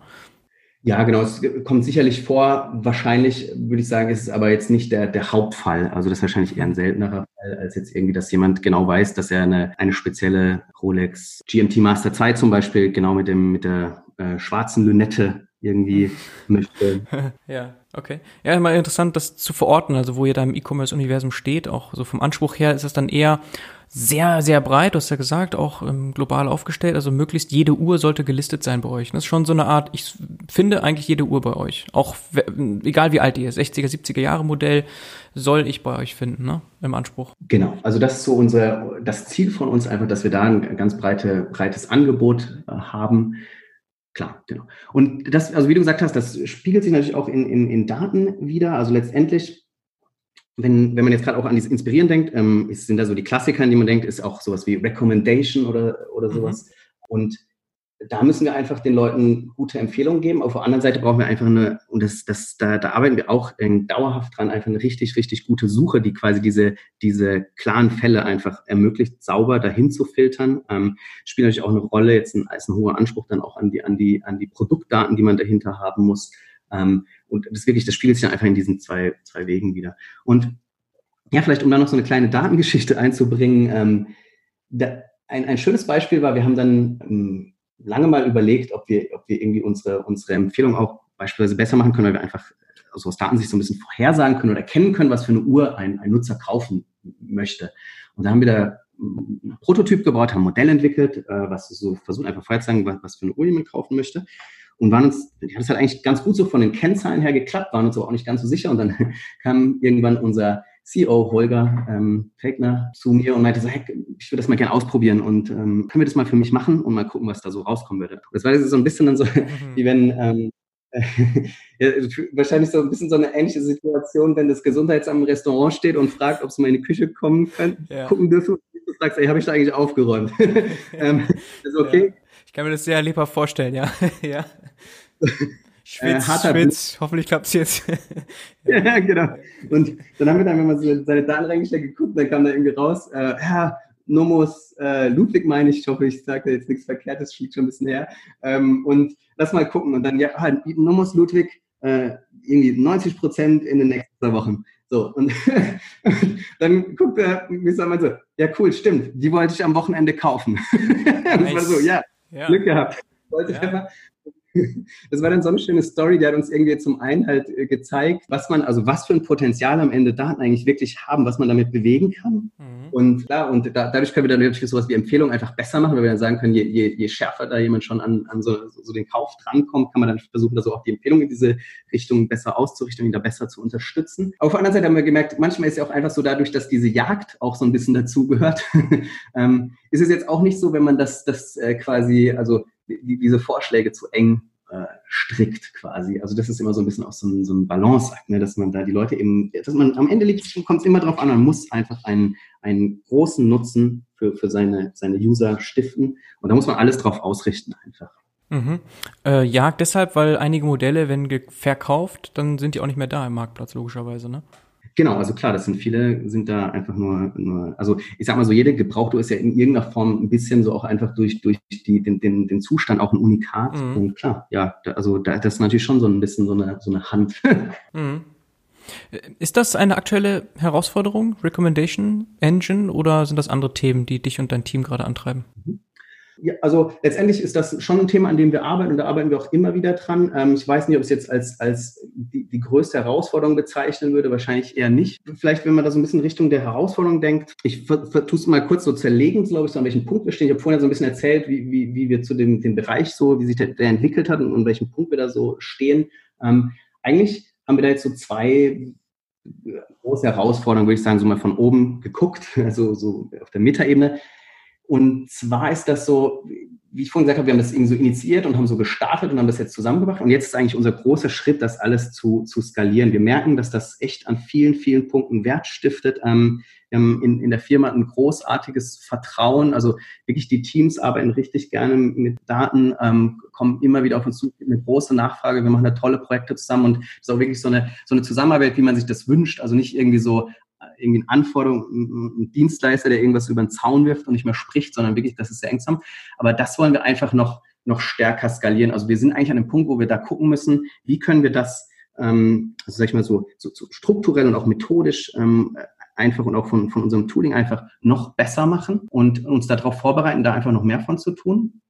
Ja, genau. Es kommt sicherlich vor. Wahrscheinlich würde ich sagen, ist es aber jetzt nicht der, der Hauptfall. Also das ist wahrscheinlich eher ein seltenerer Fall, als jetzt irgendwie, dass jemand genau weiß, dass er eine, eine spezielle Rolex GMT Master 2 zum Beispiel genau mit dem, mit der äh, schwarzen Lünette irgendwie möchte. ja, okay. Ja, mal interessant, das zu verorten, also wo ihr da im E-Commerce-Universum steht, auch so vom Anspruch her ist es dann eher sehr, sehr breit, du hast ja gesagt, auch ähm, global aufgestellt. Also möglichst jede Uhr sollte gelistet sein bei euch. Das ist schon so eine Art, ich finde eigentlich jede Uhr bei euch. Auch egal wie alt die ist, 60er, 70er Jahre Modell soll ich bei euch finden, ne? Im Anspruch. Genau, also das ist so unser, das Ziel von uns einfach, dass wir da ein ganz breite, breites Angebot äh, haben. Klar, genau. Und das, also wie du gesagt hast, das spiegelt sich natürlich auch in, in, in Daten wieder. Also letztendlich wenn, wenn man jetzt gerade auch an dieses Inspirieren denkt, ähm, sind da so die Klassiker, an die man denkt, ist auch sowas wie Recommendation oder, oder mhm. sowas. Mhm. Und da müssen wir einfach den Leuten gute Empfehlungen geben. Auf der anderen Seite brauchen wir einfach eine, und das, das, da, da arbeiten wir auch äh, dauerhaft dran, einfach eine richtig, richtig gute Suche, die quasi diese, diese klaren Fälle einfach ermöglicht, sauber dahin zu filtern. Ähm, spielt natürlich auch eine Rolle, jetzt ein, als ein hoher Anspruch dann auch an die, an die, an die Produktdaten, die man dahinter haben muss. Ähm, und das wirklich, das spiegelt sich dann einfach in diesen zwei, zwei Wegen wieder. Und ja, vielleicht um da noch so eine kleine Datengeschichte einzubringen, ähm, da, ein, ein schönes Beispiel war, wir haben dann ähm, lange mal überlegt, ob wir, ob wir irgendwie unsere, unsere Empfehlung auch beispielsweise besser machen können, weil wir einfach also aus Datensicht so ein bisschen vorhersagen können oder erkennen können, was für eine Uhr ein, ein Nutzer kaufen möchte. Und da haben wir da ein Prototyp gebaut, haben ein Modell entwickelt, äh, was so versucht einfach vorherzusagen, was, was für eine Uhr jemand kaufen möchte und waren uns, das hat eigentlich ganz gut so von den Kennzahlen her geklappt, waren uns aber auch nicht ganz so sicher. Und dann kam irgendwann unser CEO Holger ähm, Fegner zu mir und meinte so, hey, ich würde das mal gerne ausprobieren und ähm, können wir das mal für mich machen und mal gucken, was da so rauskommen würde. Das war so ein bisschen dann so, mhm. wie wenn ähm, ja, wahrscheinlich so ein bisschen so eine ähnliche Situation, wenn das Gesundheitsamt im Restaurant steht und fragt, ob sie mal in die Küche kommen können, ja. gucken dürfen. Und du fragst, ey, habe ich da eigentlich aufgeräumt? ähm, ist okay. Ja. Ich kann mir das sehr lebhaft vorstellen, ja. ja. Schwitz, äh, Schwitz, hoffentlich klappt es jetzt. ja, genau. Und dann haben wir dann, wenn man so seine Daten reingestellt geguckt, dann kam da irgendwie raus, äh, ja, Nomos äh, Ludwig meine ich, ich hoffe, ich sage jetzt nichts Verkehrtes, liegt schon ein bisschen her. Ähm, und lass mal gucken. Und dann, ja, halt, Nomos Ludwig, äh, irgendwie 90 Prozent in den nächsten zwei Wochen. So, und dann guckt er, wie sagt man so, ja cool, stimmt, die wollte ich am Wochenende kaufen. Nice. das war so, ja, ja. Glück gehabt. Wollte ja. einfach das war dann so eine schöne Story, die hat uns irgendwie zum einen halt äh, gezeigt, was man, also was für ein Potenzial am Ende Daten eigentlich wirklich haben, was man damit bewegen kann. Mhm. Und klar, und da, dadurch können wir dann natürlich sowas wie Empfehlungen einfach besser machen, weil wir dann sagen können, je, je, je schärfer da jemand schon an, an so, so den Kauf drankommt, kann man dann versuchen, da so auch die Empfehlung in diese Richtung besser auszurichten, ihn da besser zu unterstützen. Auf der anderen Seite haben wir gemerkt, manchmal ist ja auch einfach so dadurch, dass diese Jagd auch so ein bisschen dazugehört, ähm, ist es jetzt auch nicht so, wenn man das, das äh, quasi, also die, diese Vorschläge zu eng äh, strickt quasi. Also das ist immer so ein bisschen auch so ein, so ein Balanceakt, ne? dass man da die Leute eben, dass man am Ende kommt es immer darauf an, man muss einfach einen, einen großen Nutzen für, für seine, seine User stiften und da muss man alles drauf ausrichten einfach. Mhm. Äh, Jagd deshalb, weil einige Modelle, wenn verkauft, dann sind die auch nicht mehr da im Marktplatz, logischerweise, ne? Genau, also klar, das sind viele, sind da einfach nur, nur also ich sag mal so, jede Gebrauchtour ist ja in irgendeiner Form ein bisschen so auch einfach durch, durch die, den, den, den Zustand auch ein Unikat. Mhm. Und klar, ja, da, also da, das ist natürlich schon so ein bisschen so eine, so eine Hand. Mhm. Ist das eine aktuelle Herausforderung, Recommendation Engine, oder sind das andere Themen, die dich und dein Team gerade antreiben? Mhm. Ja, also letztendlich ist das schon ein Thema, an dem wir arbeiten und da arbeiten wir auch immer wieder dran. Ähm, ich weiß nicht, ob ich es jetzt als, als die, die größte Herausforderung bezeichnen würde, wahrscheinlich eher nicht. Vielleicht, wenn man da so ein bisschen Richtung der Herausforderung denkt, ich vertue es mal kurz so zerlegen, glaube ich, so an welchem Punkt wir stehen. Ich habe vorhin so ein bisschen erzählt, wie, wie, wie wir zu dem, dem Bereich so, wie sich der, der entwickelt hat und an welchem Punkt wir da so stehen. Ähm, eigentlich haben wir da jetzt so zwei große Herausforderungen, würde ich sagen, so mal von oben geguckt, also so auf der Metaebene. Und zwar ist das so, wie ich vorhin gesagt habe, wir haben das irgendwie so initiiert und haben so gestartet und haben das jetzt zusammengebracht. Und jetzt ist eigentlich unser großer Schritt, das alles zu, zu skalieren. Wir merken, dass das echt an vielen, vielen Punkten Wert stiftet. Ähm, wir haben in, in der Firma ein großartiges Vertrauen. Also wirklich die Teams arbeiten richtig gerne mit Daten, ähm, kommen immer wieder auf uns zu, eine große Nachfrage. Wir machen da tolle Projekte zusammen und es ist auch wirklich so eine, so eine Zusammenarbeit, wie man sich das wünscht. Also nicht irgendwie so, irgendwie eine Anforderung, ein Dienstleister, der irgendwas über den Zaun wirft und nicht mehr spricht, sondern wirklich, das ist sehr engsam. Aber das wollen wir einfach noch, noch stärker skalieren. Also wir sind eigentlich an dem Punkt, wo wir da gucken müssen, wie können wir das, ähm, also sag ich mal so, so, so strukturell und auch methodisch ähm, einfach und auch von, von unserem Tooling einfach noch besser machen und uns darauf vorbereiten, da einfach noch mehr von zu tun.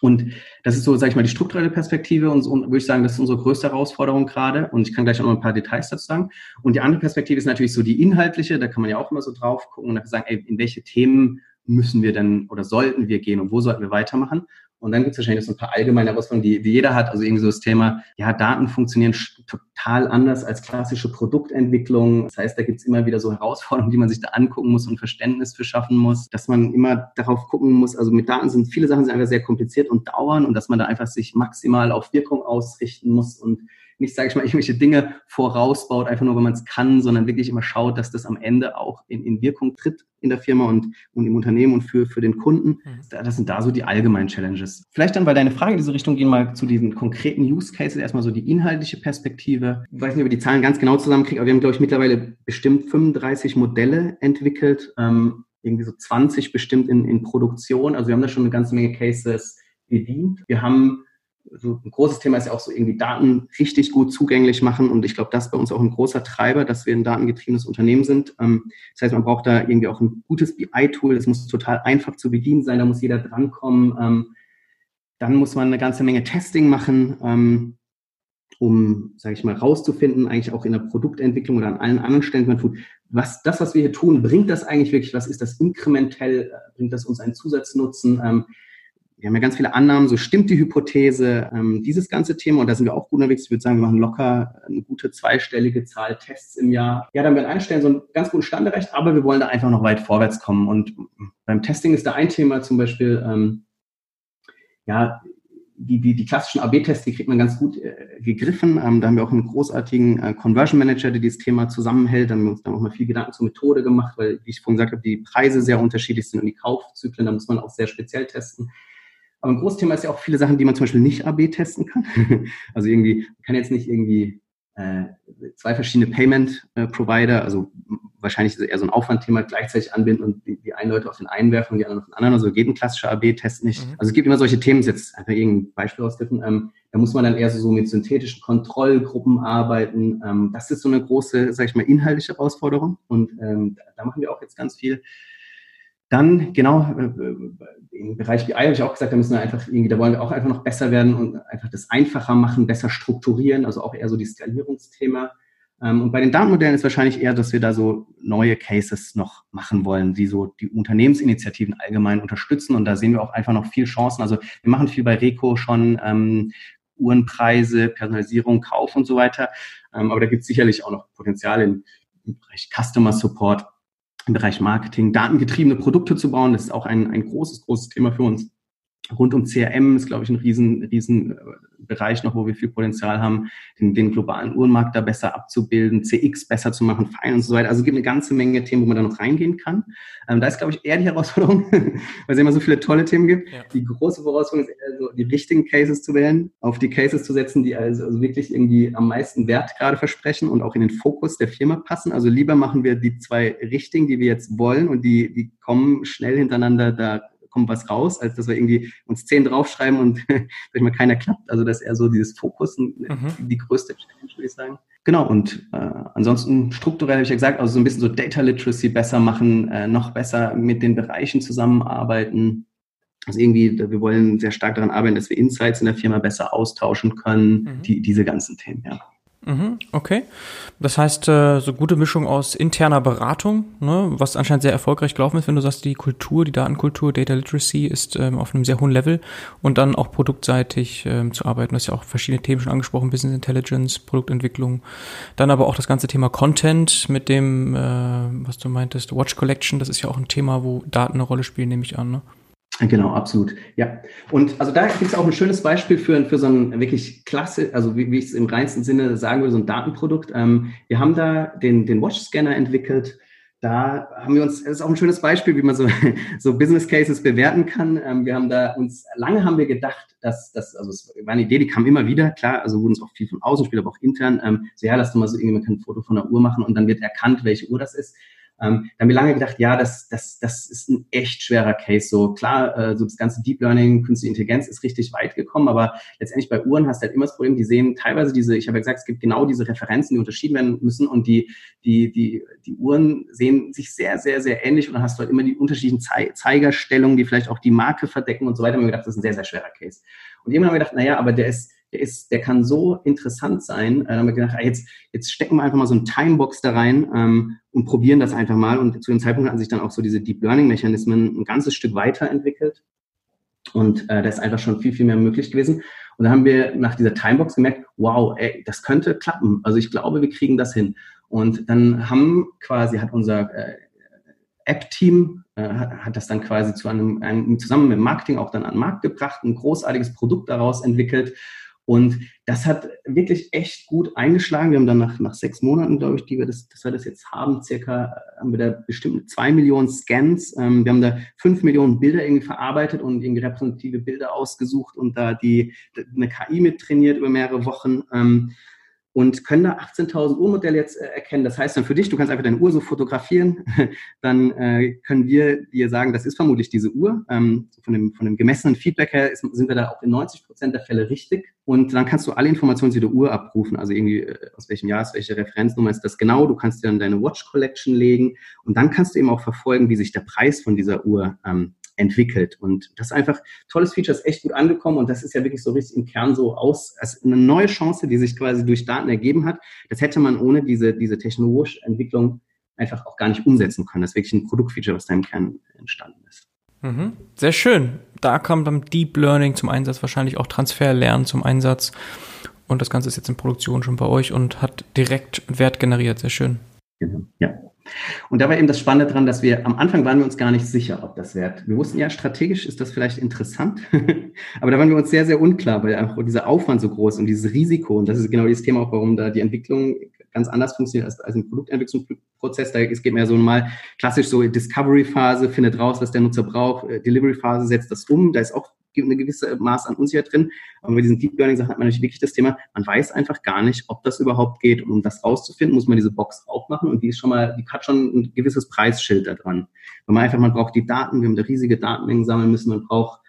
Und das ist so, sage ich mal, die strukturelle Perspektive und, und würde ich sagen, das ist unsere größte Herausforderung gerade. Und ich kann gleich auch noch ein paar Details dazu sagen. Und die andere Perspektive ist natürlich so die inhaltliche. Da kann man ja auch immer so drauf gucken und sagen, ey, in welche Themen müssen wir denn oder sollten wir gehen und wo sollten wir weitermachen? Und dann gibt es wahrscheinlich so ein paar allgemeine Herausforderungen, die, die jeder hat. Also irgendwie so das Thema, ja, Daten funktionieren total anders als klassische Produktentwicklung. Das heißt, da gibt es immer wieder so Herausforderungen, die man sich da angucken muss und Verständnis für schaffen muss, dass man immer darauf gucken muss. Also mit Daten sind viele Sachen sind einfach sehr kompliziert und dauern und dass man da einfach sich maximal auf Wirkung ausrichten muss und nicht, sage ich mal, irgendwelche Dinge vorausbaut, einfach nur, wenn man es kann, sondern wirklich immer schaut, dass das am Ende auch in, in Wirkung tritt in der Firma und, und im Unternehmen und für, für den Kunden. Das sind da so die allgemeinen Challenges. Vielleicht dann, weil deine Frage in diese Richtung gehen, mal zu diesen konkreten Use Cases, erstmal so die inhaltliche Perspektive. Ich weiß nicht, ob wir die Zahlen ganz genau zusammenkriegen, aber wir haben, glaube ich, mittlerweile bestimmt 35 Modelle entwickelt, ähm, irgendwie so 20 bestimmt in, in Produktion. Also wir haben da schon eine ganze Menge Cases bedient. Wir haben so ein großes Thema ist ja auch so irgendwie Daten richtig gut zugänglich machen. Und ich glaube, das ist bei uns auch ein großer Treiber, dass wir ein datengetriebenes Unternehmen sind. Ähm, das heißt, man braucht da irgendwie auch ein gutes BI-Tool. Das muss total einfach zu bedienen sein. Da muss jeder drankommen. Ähm, dann muss man eine ganze Menge Testing machen, ähm, um, sage ich mal, rauszufinden, eigentlich auch in der Produktentwicklung oder an allen anderen Stellen, die man tut, was das, was wir hier tun, bringt das eigentlich wirklich? Was ist das inkrementell? Bringt das uns einen Zusatznutzen? Wir haben ja ganz viele Annahmen, so stimmt die Hypothese, ähm, dieses ganze Thema, und da sind wir auch gut unterwegs. Ich würde sagen, wir machen locker eine gute zweistellige Zahl Tests im Jahr. Ja, dann werden wir an Stellen so einen ganz guten Stand erreicht, aber wir wollen da einfach noch weit vorwärts kommen. Und beim Testing ist da ein Thema zum Beispiel, ähm, ja, die, die, die klassischen AB-Tests, die kriegt man ganz gut äh, gegriffen. Ähm, da haben wir auch einen großartigen äh, Conversion Manager, der dieses Thema zusammenhält. Da haben wir uns dann auch mal viel Gedanken zur Methode gemacht, weil, wie ich vorhin gesagt habe, die Preise sehr unterschiedlich sind und die Kaufzyklen, da muss man auch sehr speziell testen. Aber ein großes Thema ist ja auch viele Sachen, die man zum Beispiel nicht AB testen kann. also irgendwie, man kann jetzt nicht irgendwie äh, zwei verschiedene Payment-Provider, also wahrscheinlich eher so ein Aufwandthema, gleichzeitig anbinden und die, die einen Leute auf den einen werfen und die anderen auf den anderen. Also geht ein klassischer AB-Test nicht. Mhm. Also es gibt immer solche Themen, jetzt einfach irgendein Beispiel rausgriffen. Ähm, da muss man dann eher so, so mit synthetischen Kontrollgruppen arbeiten. Ähm, das ist so eine große, sag ich mal, inhaltliche Herausforderung. Und ähm, da machen wir auch jetzt ganz viel. Dann, genau, äh, äh, im Bereich BI habe ich auch gesagt, da müssen wir einfach irgendwie, da wollen wir auch einfach noch besser werden und einfach das einfacher machen, besser strukturieren, also auch eher so die Skalierungsthema. Ähm, und bei den Datenmodellen ist wahrscheinlich eher, dass wir da so neue Cases noch machen wollen, die so die Unternehmensinitiativen allgemein unterstützen. Und da sehen wir auch einfach noch viel Chancen. Also wir machen viel bei Reco schon, ähm, Uhrenpreise, Personalisierung, Kauf und so weiter. Ähm, aber da gibt es sicherlich auch noch Potenzial im, im Bereich Customer Support im Bereich Marketing, datengetriebene Produkte zu bauen. Das ist auch ein, ein großes, großes Thema für uns. Rund um CRM ist, glaube ich, ein riesen, riesen äh, Bereich noch, wo wir viel Potenzial haben, den, den globalen Uhrenmarkt da besser abzubilden, CX besser zu machen, fein und so weiter. Also es gibt eine ganze Menge Themen, wo man da noch reingehen kann. Ähm, da ist, glaube ich, eher die Herausforderung, weil es immer so viele tolle Themen gibt. Ja. Die große Herausforderung ist eher so, die richtigen Cases zu wählen, auf die Cases zu setzen, die also, also wirklich irgendwie am meisten Wert gerade versprechen und auch in den Fokus der Firma passen. Also lieber machen wir die zwei richtigen, die wir jetzt wollen und die, die kommen schnell hintereinander da kommt was raus, als dass wir irgendwie uns zehn draufschreiben und sag mal keiner klappt. Also das ist eher so dieses Fokus, mhm. die größte Challenge, würde ich sagen. Genau, und äh, ansonsten strukturell habe ich ja gesagt, also so ein bisschen so Data Literacy besser machen, äh, noch besser mit den Bereichen zusammenarbeiten. Also irgendwie, wir wollen sehr stark daran arbeiten, dass wir Insights in der Firma besser austauschen können, mhm. die, diese ganzen Themen, ja. Mhm, okay. Das heißt, äh, so gute Mischung aus interner Beratung, ne, was anscheinend sehr erfolgreich gelaufen ist, wenn du sagst, die Kultur, die Datenkultur, Data Literacy ist ähm, auf einem sehr hohen Level und dann auch produktseitig ähm, zu arbeiten. Du hast ja auch verschiedene Themen schon angesprochen, Business Intelligence, Produktentwicklung, dann aber auch das ganze Thema Content mit dem, äh, was du meintest, Watch Collection, das ist ja auch ein Thema, wo Daten eine Rolle spielen, nehme ich an. Ne? Genau, absolut. Ja. Und also da gibt es auch ein schönes Beispiel für, für so ein wirklich klasse, also wie, wie ich es im reinsten Sinne sagen würde, so ein Datenprodukt. Ähm, wir haben da den, den Watch-Scanner entwickelt. Da haben wir uns, das ist auch ein schönes Beispiel, wie man so, so Business Cases bewerten kann. Ähm, wir haben da uns, lange haben wir gedacht, dass das, also es war eine Idee, die kam immer wieder, klar, also wurden es auch viel von außen spielt, aber auch intern. Ähm, so, ja, lass doch mal so irgendwie, man kann ein Foto von einer Uhr machen und dann wird erkannt, welche Uhr das ist. Ähm, da haben wir lange gedacht, ja, das, das, das ist ein echt schwerer Case. So klar, äh, so das ganze Deep Learning, künstliche Intelligenz ist richtig weit gekommen, aber letztendlich bei Uhren hast du halt immer das Problem, die sehen teilweise diese, ich habe ja gesagt, es gibt genau diese Referenzen, die unterschieden werden müssen und die, die, die, die Uhren sehen sich sehr, sehr, sehr ähnlich und dann hast du halt immer die unterschiedlichen Zei Zeigerstellungen, die vielleicht auch die Marke verdecken und so weiter. Und wir haben gedacht, das ist ein sehr, sehr schwerer Case. Und irgendwann haben wir gedacht, naja, aber der ist, der ist, der kann so interessant sein. Äh, da haben wir gedacht, jetzt, jetzt stecken wir einfach mal so ein Timebox da rein ähm, und probieren das einfach mal. Und zu dem Zeitpunkt hatten sich dann auch so diese Deep Learning Mechanismen ein ganzes Stück weiterentwickelt. Und äh, da ist einfach schon viel, viel mehr möglich gewesen. Und da haben wir nach dieser Timebox gemerkt, wow, ey, das könnte klappen. Also ich glaube, wir kriegen das hin. Und dann haben quasi, hat unser äh, App-Team, äh, hat das dann quasi zu einem, einem, zusammen mit Marketing auch dann an den Markt gebracht, ein großartiges Produkt daraus entwickelt und das hat wirklich echt gut eingeschlagen. Wir haben dann nach, nach sechs Monaten, glaube ich, die wir das, dass wir das jetzt haben, circa haben wir da bestimmt zwei Millionen Scans. Ähm, wir haben da fünf Millionen Bilder irgendwie verarbeitet und irgendwie repräsentative Bilder ausgesucht und da die eine KI mit trainiert über mehrere Wochen. Ähm, und können da 18.000 Uhrmodelle jetzt äh, erkennen. Das heißt dann für dich, du kannst einfach deine Uhr so fotografieren, dann äh, können wir dir sagen, das ist vermutlich diese Uhr. Ähm, von, dem, von dem gemessenen Feedback her ist, sind wir da auch in 90 Prozent der Fälle richtig. Und dann kannst du alle Informationen zu der Uhr abrufen, also irgendwie äh, aus welchem Jahr ist, welche Referenznummer ist das genau. Du kannst dir dann deine Watch Collection legen und dann kannst du eben auch verfolgen, wie sich der Preis von dieser Uhr ähm, entwickelt. Und das ist einfach tolles Feature, ist echt gut angekommen und das ist ja wirklich so richtig im Kern so aus, als eine neue Chance, die sich quasi durch Daten ergeben hat. Das hätte man ohne diese, diese technologische Entwicklung einfach auch gar nicht umsetzen können. Das ist wirklich ein Produktfeature, was da im Kern entstanden ist. Mhm. Sehr schön. Da kommt dann Deep Learning zum Einsatz, wahrscheinlich auch Transferlernen zum Einsatz. Und das Ganze ist jetzt in Produktion schon bei euch und hat direkt Wert generiert. Sehr schön. Genau. Ja. Und da war eben das Spannende dran, dass wir am Anfang waren wir uns gar nicht sicher, ob das wert. Wir wussten ja, strategisch ist das vielleicht interessant, aber da waren wir uns sehr, sehr unklar, weil einfach dieser Aufwand so groß und dieses Risiko, und das ist genau dieses Thema auch, warum da die Entwicklung ganz anders funktioniert als, als ein Produktentwicklungsprozess. Da es geht mehr so mal klassisch so Discovery-Phase, findet raus, was der Nutzer braucht, äh, Delivery-Phase setzt das um. Da ist auch eine gewisse Maß an Unsicherheit drin. Aber bei diesen Deep Learning Sachen hat man natürlich wirklich das Thema, man weiß einfach gar nicht, ob das überhaupt geht. Und um das rauszufinden, muss man diese Box aufmachen und die ist schon mal, die hat schon ein gewisses Preisschild da dran. Weil man einfach, man braucht die Daten, wir haben da riesige Datenmengen sammeln müssen, man braucht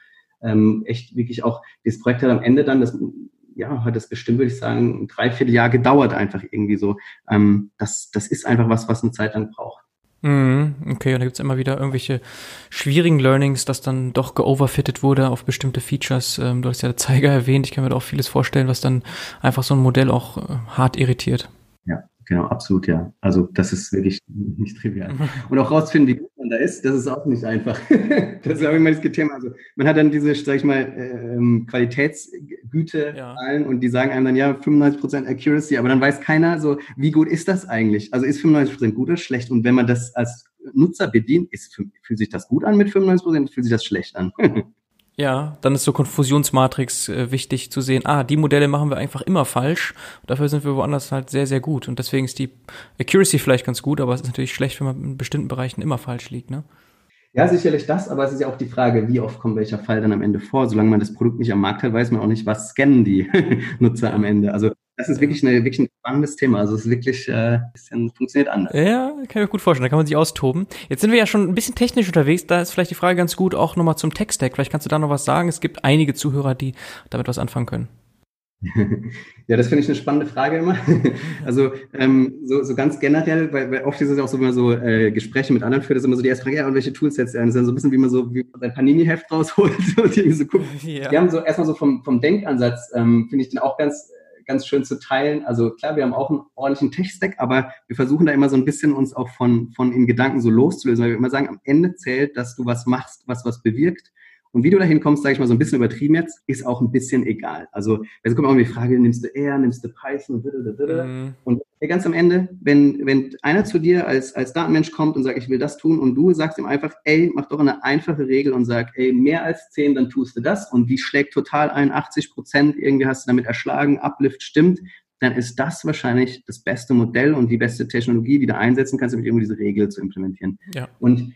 ähm, echt wirklich auch, das Projekt hat am Ende dann, das ja, hat es bestimmt, würde ich sagen, ein Dreivierteljahr gedauert einfach irgendwie so. Ähm, das, das ist einfach was, was eine Zeit lang braucht. Mhm, okay, und da gibt's immer wieder irgendwelche schwierigen Learnings, dass dann doch geoverfittet wurde auf bestimmte Features. Ähm, du hast ja Zeiger erwähnt, ich kann mir da auch vieles vorstellen, was dann einfach so ein Modell auch äh, hart irritiert. Ja, genau, absolut, ja. Also das ist wirklich nicht trivial. Und auch rausfinden, wie gut da ist, das ist auch nicht einfach. das ist auch immer das Thema. Also man hat dann diese, sag ich mal, ähm, Qualitätsgüte ja. und die sagen einem dann, ja, 95% Accuracy, aber dann weiß keiner so, wie gut ist das eigentlich? Also ist 95% gut oder schlecht? Und wenn man das als Nutzer bedient, ist, fühlt sich das gut an mit 95%, fühlt sich das schlecht an. Ja, dann ist so Konfusionsmatrix äh, wichtig zu sehen, ah, die Modelle machen wir einfach immer falsch. Dafür sind wir woanders halt sehr, sehr gut. Und deswegen ist die Accuracy vielleicht ganz gut, aber es ist natürlich schlecht, wenn man in bestimmten Bereichen immer falsch liegt, ne? Ja, sicherlich das, aber es ist ja auch die Frage, wie oft kommt welcher Fall dann am Ende vor. Solange man das Produkt nicht am Markt hat, weiß man auch nicht, was scannen die Nutzer am Ende. Also das ist wirklich, eine, wirklich ein spannendes Thema. Also es ist wirklich äh, bisschen, funktioniert anders. Ja, kann ich mir gut vorstellen. Da kann man sich austoben. Jetzt sind wir ja schon ein bisschen technisch unterwegs. Da ist vielleicht die Frage ganz gut auch nochmal zum Tech-Stack. Vielleicht kannst du da noch was sagen. Es gibt einige Zuhörer, die damit was anfangen können. Ja, das finde ich eine spannende Frage immer. Also ähm, so, so ganz generell, weil, weil oft ist es ja auch so, wenn man so äh, Gespräche mit anderen führt, ist immer so die erste Frage, ja, und welche Toolsets? Das ist dann so ein bisschen wie man so wie sein Panini-Heft rausholt und irgendwie so guckt. Ja. Wir haben so erstmal so vom, vom Denkansatz, ähm, finde ich den auch ganz, ganz schön zu teilen. Also klar, wir haben auch einen ordentlichen Tech-Stack, aber wir versuchen da immer so ein bisschen uns auch von, von in Gedanken so loszulösen, weil wir immer sagen, am Ende zählt, dass du was machst, was was bewirkt und wie du dahin kommst, sage ich mal so ein bisschen übertrieben jetzt, ist auch ein bisschen egal. Also es kommt auch immer die Frage, nimmst du R, nimmst du Python mhm. und ganz am Ende, wenn, wenn einer zu dir als, als Datenmensch kommt und sagt, ich will das tun und du sagst ihm einfach, ey, mach doch eine einfache Regel und sag, ey, mehr als 10, dann tust du das und die schlägt total ein, 80 Prozent, irgendwie hast du damit erschlagen, Uplift stimmt, dann ist das wahrscheinlich das beste Modell und die beste Technologie, die du einsetzen kannst, um irgendwie diese Regel zu implementieren. Ja. Und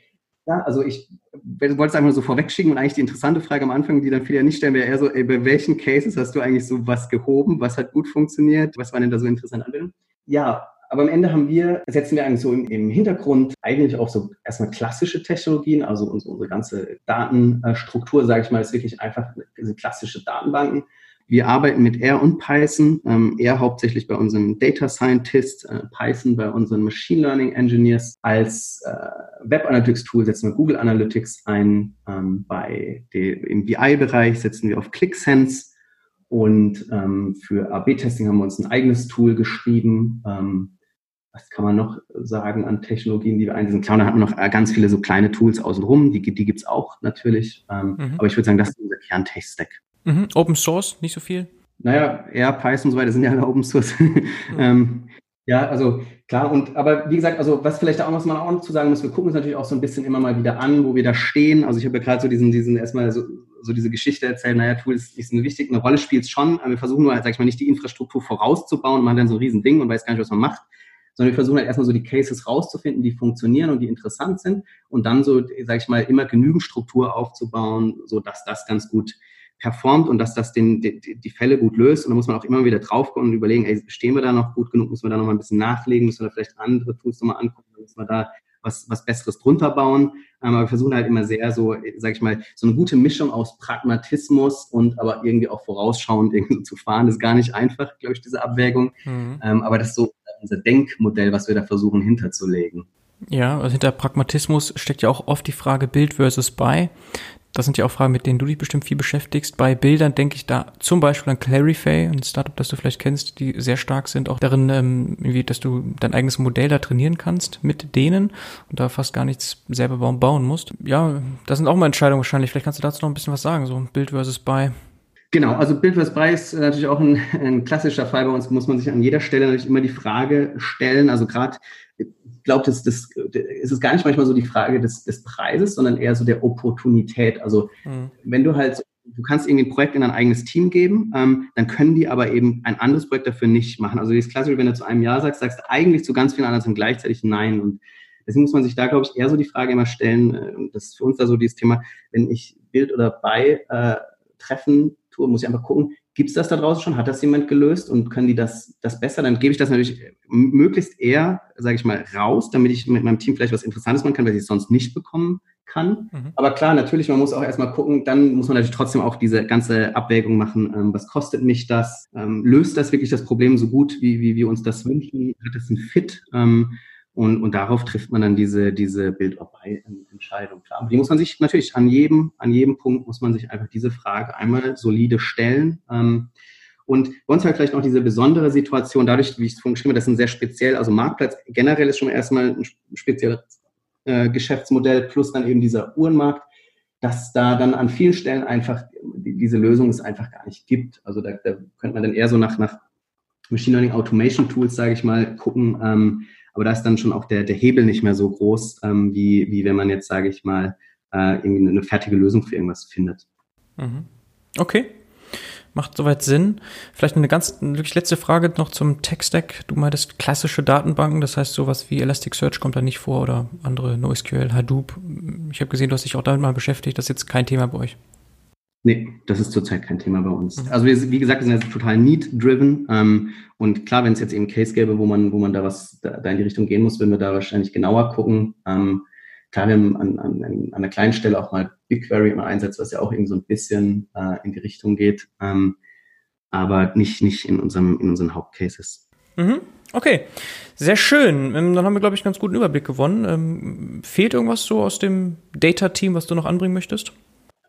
ja, also ich wollte es einfach so vorwegschicken und eigentlich die interessante Frage am Anfang, die dann viele ja nicht stellen, wäre eher so, ey, bei welchen Cases hast du eigentlich so was gehoben? Was hat gut funktioniert? Was war denn da so interessant Anwendungen? Ja, aber am Ende haben wir, setzen wir eigentlich so im, im Hintergrund eigentlich auch so erstmal klassische Technologien, also unsere, unsere ganze Datenstruktur, sage ich mal, ist wirklich einfach diese klassische Datenbanken. Wir arbeiten mit R und Python, ähm, R hauptsächlich bei unseren Data Scientists, äh, Python bei unseren Machine Learning Engineers. Als äh, Web Analytics Tool setzen wir Google Analytics ein. Ähm, bei de, Im BI-Bereich setzen wir auf ClickSense. Und ähm, für AB-Testing haben wir uns ein eigenes Tool geschrieben. Ähm, was kann man noch sagen an Technologien, die wir einsetzen? Klar, da hatten wir noch äh, ganz viele so kleine Tools außenrum, die, die gibt's auch natürlich. Ähm, mhm. Aber ich würde sagen, das ist unser Kern-Tech-Stack. Mhm. Open Source, nicht so viel? Naja, eher Python und so weiter sind ja alle Open Source. Mhm. ähm, ja, also klar, und aber wie gesagt, also was vielleicht auch was man auch noch zu sagen muss, wir gucken uns natürlich auch so ein bisschen immer mal wieder an, wo wir da stehen. Also ich habe ja gerade so diesen, diesen erstmal so, so diese Geschichte erzählt, naja, Tool ist, ist eine wichtige, eine Rolle spielt es schon, aber wir versuchen nur, sag ich mal, nicht die Infrastruktur vorauszubauen und man dann so ein Riesending und weiß gar nicht, was man macht, sondern wir versuchen halt erstmal so die Cases rauszufinden, die funktionieren und die interessant sind und dann so, sag ich mal, immer genügend Struktur aufzubauen, so dass das ganz gut performt und dass das den, die, die Fälle gut löst. Und da muss man auch immer wieder drauf kommen und überlegen, ey, stehen wir da noch gut genug? Müssen wir da noch mal ein bisschen nachlegen? Müssen wir da vielleicht andere Tools nochmal angucken? Müssen wir da was, was Besseres drunter bauen? Ähm, aber wir versuchen halt immer sehr so, sag ich mal, so eine gute Mischung aus Pragmatismus und aber irgendwie auch vorausschauend irgendwie zu fahren. Das ist gar nicht einfach, glaube ich, diese Abwägung. Mhm. Ähm, aber das ist so unser Denkmodell, was wir da versuchen hinterzulegen. Ja, also hinter Pragmatismus steckt ja auch oft die Frage Bild versus Buy. Das sind ja auch Fragen, mit denen du dich bestimmt viel beschäftigst. Bei Bildern denke ich da zum Beispiel an Clarify, ein Startup, das du vielleicht kennst, die sehr stark sind, auch darin, ähm, dass du dein eigenes Modell da trainieren kannst mit denen und da fast gar nichts selber bauen, bauen musst. Ja, das sind auch mal Entscheidungen wahrscheinlich. Vielleicht kannst du dazu noch ein bisschen was sagen, so Bild versus Buy. Genau, also Bild versus Buy ist natürlich auch ein, ein klassischer Fall. Bei uns muss man sich an jeder Stelle natürlich immer die Frage stellen, also gerade glaube, das, das, es ist gar nicht manchmal so die Frage des, des Preises, sondern eher so der Opportunität. Also mhm. wenn du halt, du kannst irgendwie ein Projekt in ein eigenes Team geben, ähm, dann können die aber eben ein anderes Projekt dafür nicht machen. Also das Klassische, wenn du zu einem Ja sagst, sagst du eigentlich zu ganz vielen anderen gleichzeitig Nein. Und deswegen muss man sich da, glaube ich, eher so die Frage immer stellen, äh, und das ist für uns da so dieses Thema, wenn ich Bild oder bei äh, treffen tue, muss ich einfach gucken, Gibt es das da draußen schon? Hat das jemand gelöst und können die das, das besser? Dann gebe ich das natürlich möglichst eher, sage ich mal, raus, damit ich mit meinem Team vielleicht was Interessantes machen kann, was ich sonst nicht bekommen kann. Mhm. Aber klar, natürlich, man muss auch erstmal gucken, dann muss man natürlich trotzdem auch diese ganze Abwägung machen, ähm, was kostet mich das? Ähm, löst das wirklich das Problem so gut, wie, wie wir uns das wünschen? Hat das einen Fit? Ähm, und, und darauf trifft man dann diese, diese Build-or-Buy-Entscheidung. Klar, aber die muss man sich natürlich an jedem, an jedem Punkt muss man sich einfach diese Frage einmal solide stellen. Ähm, und bei uns halt vielleicht noch diese besondere Situation, dadurch, wie ich es vorhin geschrieben habe, das ist ein sehr speziell, also Marktplatz generell ist schon erstmal ein spezielles äh, Geschäftsmodell plus dann eben dieser Uhrenmarkt, dass da dann an vielen Stellen einfach die, diese Lösung es einfach gar nicht gibt. Also da, da könnte man dann eher so nach, nach Machine Learning Automation Tools, sage ich mal, gucken, ähm, aber da ist dann schon auch der, der Hebel nicht mehr so groß, ähm, wie, wie wenn man jetzt, sage ich mal, äh, irgendwie eine fertige Lösung für irgendwas findet. Mhm. Okay. Macht soweit Sinn. Vielleicht eine ganz wirklich letzte Frage noch zum Tech-Stack. Du meintest klassische Datenbanken, das heißt sowas wie Elasticsearch kommt da nicht vor oder andere NoSQL, Hadoop. Ich habe gesehen, du hast dich auch damit mal beschäftigt. Das ist jetzt kein Thema bei euch. Nee, das ist zurzeit kein Thema bei uns. Mhm. Also wir, wie gesagt, wir sind jetzt total need-driven. Ähm, und klar, wenn es jetzt eben Case gäbe, wo man, wo man da was da, da in die Richtung gehen muss, würden wir da wahrscheinlich genauer gucken. Ähm, klar, wir haben an, an, an einer kleinen Stelle auch mal BigQuery immer einsetzt, was ja auch irgendwie so ein bisschen äh, in die Richtung geht. Ähm, aber nicht, nicht in, unserem, in unseren Hauptcases. Mhm. Okay, sehr schön. Ähm, dann haben wir, glaube ich, einen ganz guten Überblick gewonnen. Ähm, fehlt irgendwas so aus dem Data-Team, was du noch anbringen möchtest?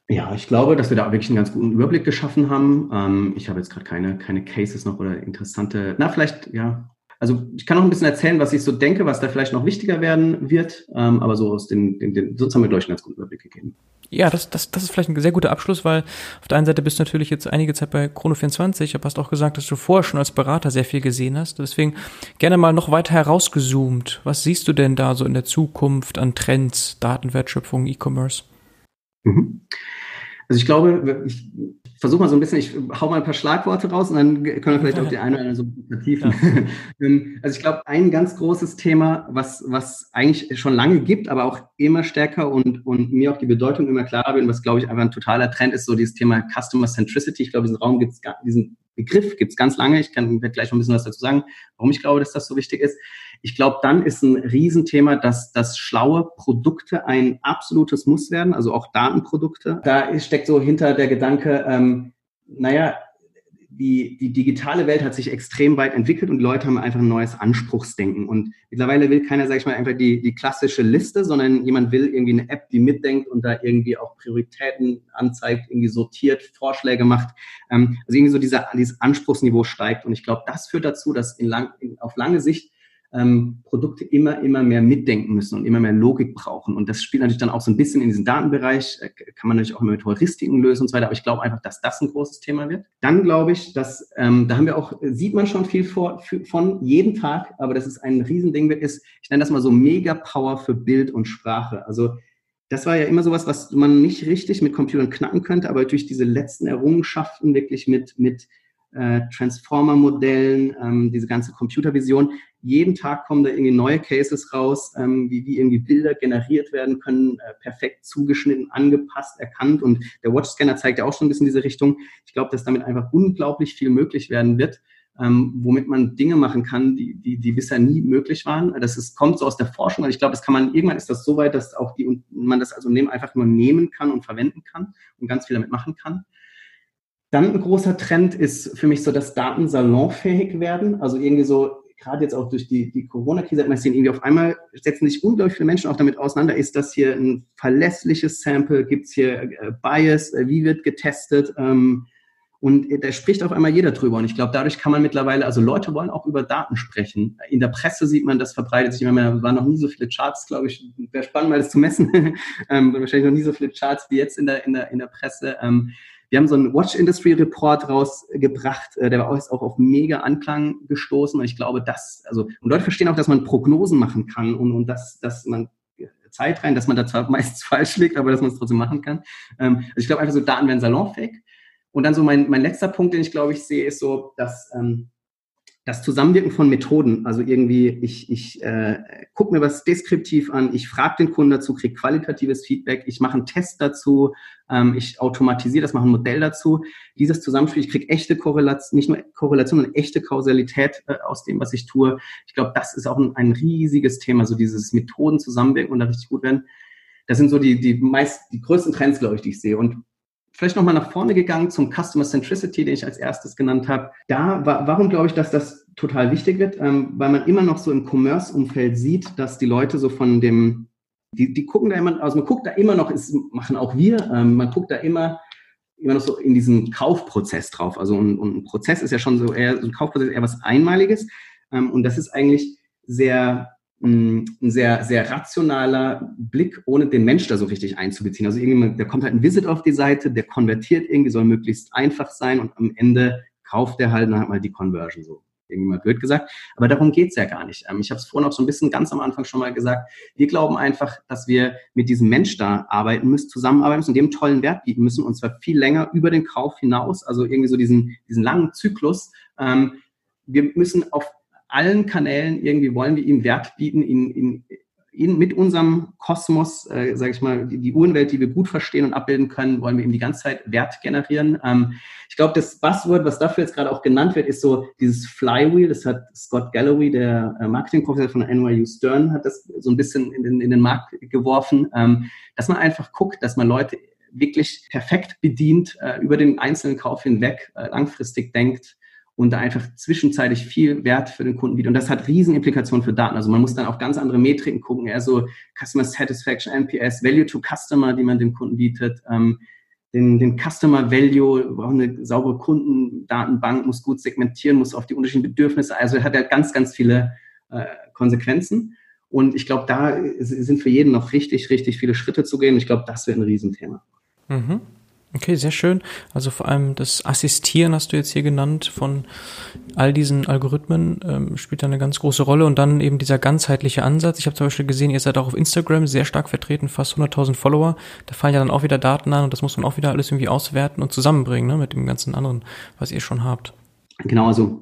Ja, ich glaube, dass wir da wirklich einen ganz guten Überblick geschaffen haben. Ähm, ich habe jetzt gerade keine, keine Cases noch oder interessante, na, vielleicht, ja. Also ich kann noch ein bisschen erzählen, was ich so denke, was da vielleicht noch wichtiger werden wird. Ähm, aber so aus den, den, den sonst haben wir, glaube ich, einen ganz guten Überblick gegeben. Ja, das, das, das ist vielleicht ein sehr guter Abschluss, weil auf der einen Seite bist du natürlich jetzt einige Zeit bei Chrono24, aber hast auch gesagt, dass du vorher schon als Berater sehr viel gesehen hast. Deswegen gerne mal noch weiter herausgezoomt. Was siehst du denn da so in der Zukunft an Trends, Datenwertschöpfung, E-Commerce? Mhm. Also ich glaube, ich versuche mal so ein bisschen, ich hau mal ein paar Schlagworte raus und dann können wir vielleicht auch die eine oder andere so vertiefen. Ja. Also ich glaube, ein ganz großes Thema, was, was eigentlich schon lange gibt, aber auch immer stärker und, und mir auch die Bedeutung immer klarer wird, was glaube ich einfach ein totaler Trend ist, so dieses Thema Customer Centricity. Ich glaube, diesen Raum gibt's, diesen Begriff gibt es ganz lange. Ich kann gleich noch ein bisschen was dazu sagen, warum ich glaube, dass das so wichtig ist. Ich glaube, dann ist ein Riesenthema, dass, dass schlaue Produkte ein absolutes Muss werden, also auch Datenprodukte. Da steckt so hinter der Gedanke, ähm, naja, die, die digitale Welt hat sich extrem weit entwickelt und Leute haben einfach ein neues Anspruchsdenken. Und mittlerweile will keiner, sag ich mal, einfach die, die klassische Liste, sondern jemand will irgendwie eine App, die mitdenkt und da irgendwie auch Prioritäten anzeigt, irgendwie sortiert, Vorschläge macht. Ähm, also irgendwie so dieser, dieses Anspruchsniveau steigt. Und ich glaube, das führt dazu, dass in lang, in, auf lange Sicht ähm, Produkte immer, immer mehr mitdenken müssen und immer mehr Logik brauchen. Und das spielt natürlich dann auch so ein bisschen in diesen Datenbereich, äh, kann man natürlich auch immer mit Heuristiken lösen und so weiter, aber ich glaube einfach, dass das ein großes Thema wird. Dann glaube ich, dass, ähm, da haben wir auch, sieht man schon viel vor, für, von jeden Tag, aber dass es ein Riesending wird, ist, ich nenne das mal so Mega-Power für Bild und Sprache. Also das war ja immer sowas, was man nicht richtig mit Computern knacken könnte, aber durch diese letzten Errungenschaften wirklich mit, mit äh, Transformer-Modellen, ähm, diese ganze Computervision. Jeden Tag kommen da irgendwie neue Cases raus, ähm, wie, wie irgendwie Bilder generiert werden können, äh, perfekt zugeschnitten, angepasst, erkannt. Und der Watch-Scanner zeigt ja auch schon ein bisschen diese Richtung. Ich glaube, dass damit einfach unglaublich viel möglich werden wird. Ähm, womit man Dinge machen kann, die, die, die bisher nie möglich waren. Das ist, kommt so aus der Forschung. Also ich glaube, das kann man, irgendwann ist das so weit, dass auch die, man das als Unternehmen einfach nur nehmen kann und verwenden kann und ganz viel damit machen kann. Dann ein großer Trend ist für mich so, dass Daten salonfähig werden. Also irgendwie so, gerade jetzt auch durch die, die Corona-Krise hat man sehen, irgendwie auf einmal setzen sich unglaublich viele Menschen auch damit auseinander. Ist das hier ein verlässliches Sample? Gibt es hier äh, Bias? Äh, wie wird getestet? Ähm, und da spricht auf einmal jeder drüber. Und ich glaube, dadurch kann man mittlerweile, also Leute wollen auch über Daten sprechen. In der Presse sieht man, das verbreitet sich immer mehr. waren noch nie so viele Charts, glaube ich. Wäre spannend, mal das zu messen. ähm, wahrscheinlich noch nie so viele Charts wie jetzt in der, in der, in der Presse. Ähm, wir haben so einen Watch Industry Report rausgebracht, äh, der war auch auf mega Anklang gestoßen. Und ich glaube, dass, also, und Leute verstehen auch, dass man Prognosen machen kann und, und dass, dass man Zeit rein, dass man da zwar meistens falsch liegt, aber dass man es trotzdem machen kann. Ähm, also ich glaube einfach so, Daten werden salonfähig. Und dann so mein, mein letzter Punkt, den ich glaube ich sehe, ist so, dass ähm, das Zusammenwirken von Methoden, also irgendwie, ich, ich äh, gucke mir was deskriptiv an, ich frage den Kunden dazu, kriege qualitatives Feedback, ich mache einen Test dazu, ähm, ich automatisiere das, mache ein Modell dazu. Dieses Zusammenspiel, ich kriege echte Korrelation, nicht nur Korrelation, sondern echte Kausalität äh, aus dem, was ich tue. Ich glaube, das ist auch ein, ein riesiges Thema, so dieses Methoden zusammenwirken und da richtig gut werden. Das sind so die, die meist, die größten Trends, glaube ich, die ich sehe. Und vielleicht nochmal nach vorne gegangen zum Customer Centricity, den ich als erstes genannt habe. Da, warum glaube ich, dass das total wichtig wird? Ähm, weil man immer noch so im Commerce-Umfeld sieht, dass die Leute so von dem, die, die gucken da immer, also man guckt da immer noch, ist, machen auch wir, ähm, man guckt da immer immer noch so in diesen Kaufprozess drauf. Also ein, ein Prozess ist ja schon so eher, so ein Kaufprozess ist eher was Einmaliges. Ähm, und das ist eigentlich sehr ein sehr, sehr rationaler Blick, ohne den Mensch da so richtig einzubeziehen. Also irgendwie, da kommt halt ein Visit auf die Seite, der konvertiert irgendwie, soll möglichst einfach sein und am Ende kauft er halt, dann hat mal die Conversion so. Irgendwie mal blöd gesagt. Aber darum geht's ja gar nicht. Ähm, ich habe es vorhin auch so ein bisschen ganz am Anfang schon mal gesagt. Wir glauben einfach, dass wir mit diesem Mensch da arbeiten müssen, zusammenarbeiten müssen und dem tollen Wert bieten müssen und zwar viel länger über den Kauf hinaus. Also irgendwie so diesen, diesen langen Zyklus. Ähm, wir müssen auf allen Kanälen irgendwie wollen wir ihm Wert bieten, ihn, ihn, ihn mit unserem Kosmos, äh, sage ich mal, die, die Uhrenwelt, die wir gut verstehen und abbilden können, wollen wir ihm die ganze Zeit Wert generieren. Ähm, ich glaube, das Buzzword, was dafür jetzt gerade auch genannt wird, ist so dieses Flywheel. Das hat Scott Galloway, der äh, Marketingprofessor von NYU Stern, hat das so ein bisschen in den, in den Markt geworfen, ähm, dass man einfach guckt, dass man Leute wirklich perfekt bedient, äh, über den einzelnen Kauf hinweg äh, langfristig denkt und da einfach zwischenzeitlich viel Wert für den Kunden bietet. Und das hat riesen Implikationen für Daten. Also man muss dann auf ganz andere Metriken gucken, eher so Customer Satisfaction, NPS, Value to Customer, die man dem Kunden bietet, ähm, den, den Customer Value, braucht eine saubere Kundendatenbank, muss gut segmentieren, muss auf die unterschiedlichen Bedürfnisse, also hat ja ganz, ganz viele äh, Konsequenzen. Und ich glaube, da sind für jeden noch richtig, richtig viele Schritte zu gehen. Ich glaube, das wird ein Riesenthema. Mhm. Okay, sehr schön. Also vor allem das Assistieren hast du jetzt hier genannt von all diesen Algorithmen ähm, spielt da eine ganz große Rolle und dann eben dieser ganzheitliche Ansatz. Ich habe zum Beispiel gesehen, ihr seid auch auf Instagram sehr stark vertreten, fast 100.000 Follower. Da fallen ja dann auch wieder Daten an und das muss man auch wieder alles irgendwie auswerten und zusammenbringen ne, mit dem ganzen anderen, was ihr schon habt. Genau, also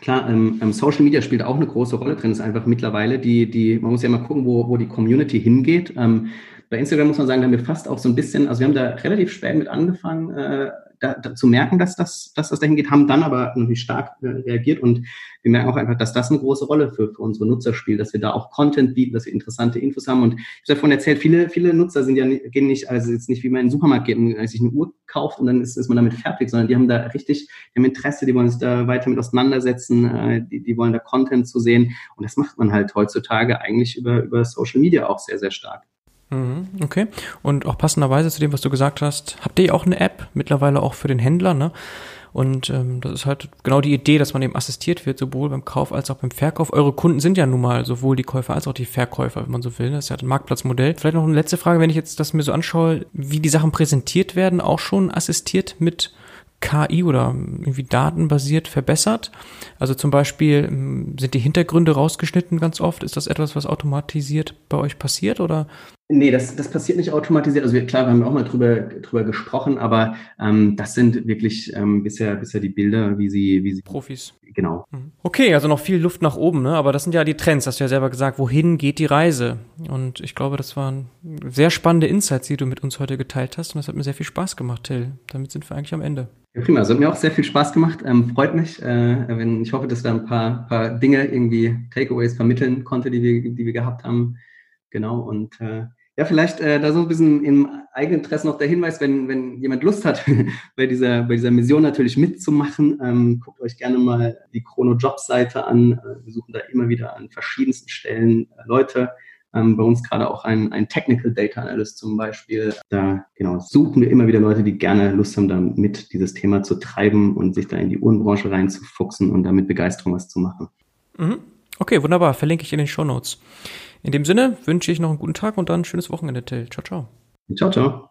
Klar, ähm, ähm, Social Media spielt auch eine große Rolle drin. Ist einfach mittlerweile die, die, man muss ja mal gucken, wo, wo die Community hingeht. Ähm, bei Instagram muss man sagen, da haben wir fast auch so ein bisschen, also wir haben da relativ spät mit angefangen, äh, da, da, zu merken, dass das, dass das dahin geht, haben dann aber natürlich stark äh, reagiert und wir merken auch einfach, dass das eine große Rolle für, für unsere Nutzer spielt, dass wir da auch Content bieten, dass wir interessante Infos haben und ich habe davon erzählt, viele, viele Nutzer sind ja nicht, gehen nicht, also jetzt nicht wie man in den Supermarkt geht und sich eine Uhr kauft und dann ist, ist man damit fertig, sondern die haben da richtig, die haben Interesse, die wollen sich da weiter mit auseinandersetzen, äh, die, die wollen da Content zu sehen und das macht man halt heutzutage eigentlich über, über Social Media auch sehr, sehr stark. Mhm, okay. Und auch passenderweise zu dem, was du gesagt hast, habt ihr auch eine App, mittlerweile auch für den Händler, ne? Und ähm, das ist halt genau die Idee, dass man eben assistiert wird, sowohl beim Kauf als auch beim Verkauf. Eure Kunden sind ja nun mal sowohl die Käufer als auch die Verkäufer, wenn man so will. Das ist ja ein Marktplatzmodell. Vielleicht noch eine letzte Frage, wenn ich jetzt das mir so anschaue, wie die Sachen präsentiert werden, auch schon assistiert mit KI oder irgendwie datenbasiert verbessert? Also zum Beispiel ähm, sind die Hintergründe rausgeschnitten ganz oft. Ist das etwas, was automatisiert bei euch passiert oder? Nee, das, das passiert nicht automatisiert. Also wir, klar, wir haben auch mal drüber, drüber gesprochen, aber ähm, das sind wirklich ähm, bisher, bisher die Bilder, wie sie, wie sie. Profis. Genau. Mhm. Okay, also noch viel Luft nach oben, ne? Aber das sind ja die Trends, hast du ja selber gesagt, wohin geht die Reise? Und ich glaube, das waren sehr spannende Insights, die du mit uns heute geteilt hast. Und das hat mir sehr viel Spaß gemacht, Till. Damit sind wir eigentlich am Ende. Ja, prima. Also hat mir auch sehr viel Spaß gemacht. Ähm, freut mich. Äh, wenn, ich hoffe, dass da ein paar, paar Dinge irgendwie Takeaways vermitteln konnte, die wir, die wir gehabt haben. Genau. Und äh, ja, vielleicht äh, da so ein bisschen im Eigeninteresse noch der Hinweis, wenn, wenn jemand Lust hat, bei dieser, bei dieser Mission natürlich mitzumachen, ähm, guckt euch gerne mal die Chrono-Job-Seite an. Äh, wir suchen da immer wieder an verschiedensten Stellen äh, Leute. Ähm, bei uns gerade auch ein, ein Technical Data Analyst zum Beispiel. Da genau suchen wir immer wieder Leute, die gerne Lust haben, damit dieses Thema zu treiben und sich da in die Uhrenbranche reinzufuchsen und damit Begeisterung was zu machen. Mhm. Okay, wunderbar. Verlinke ich in den Show Notes. In dem Sinne wünsche ich noch einen guten Tag und dann ein schönes Wochenende, Till. Ciao, ciao. Ciao, ciao.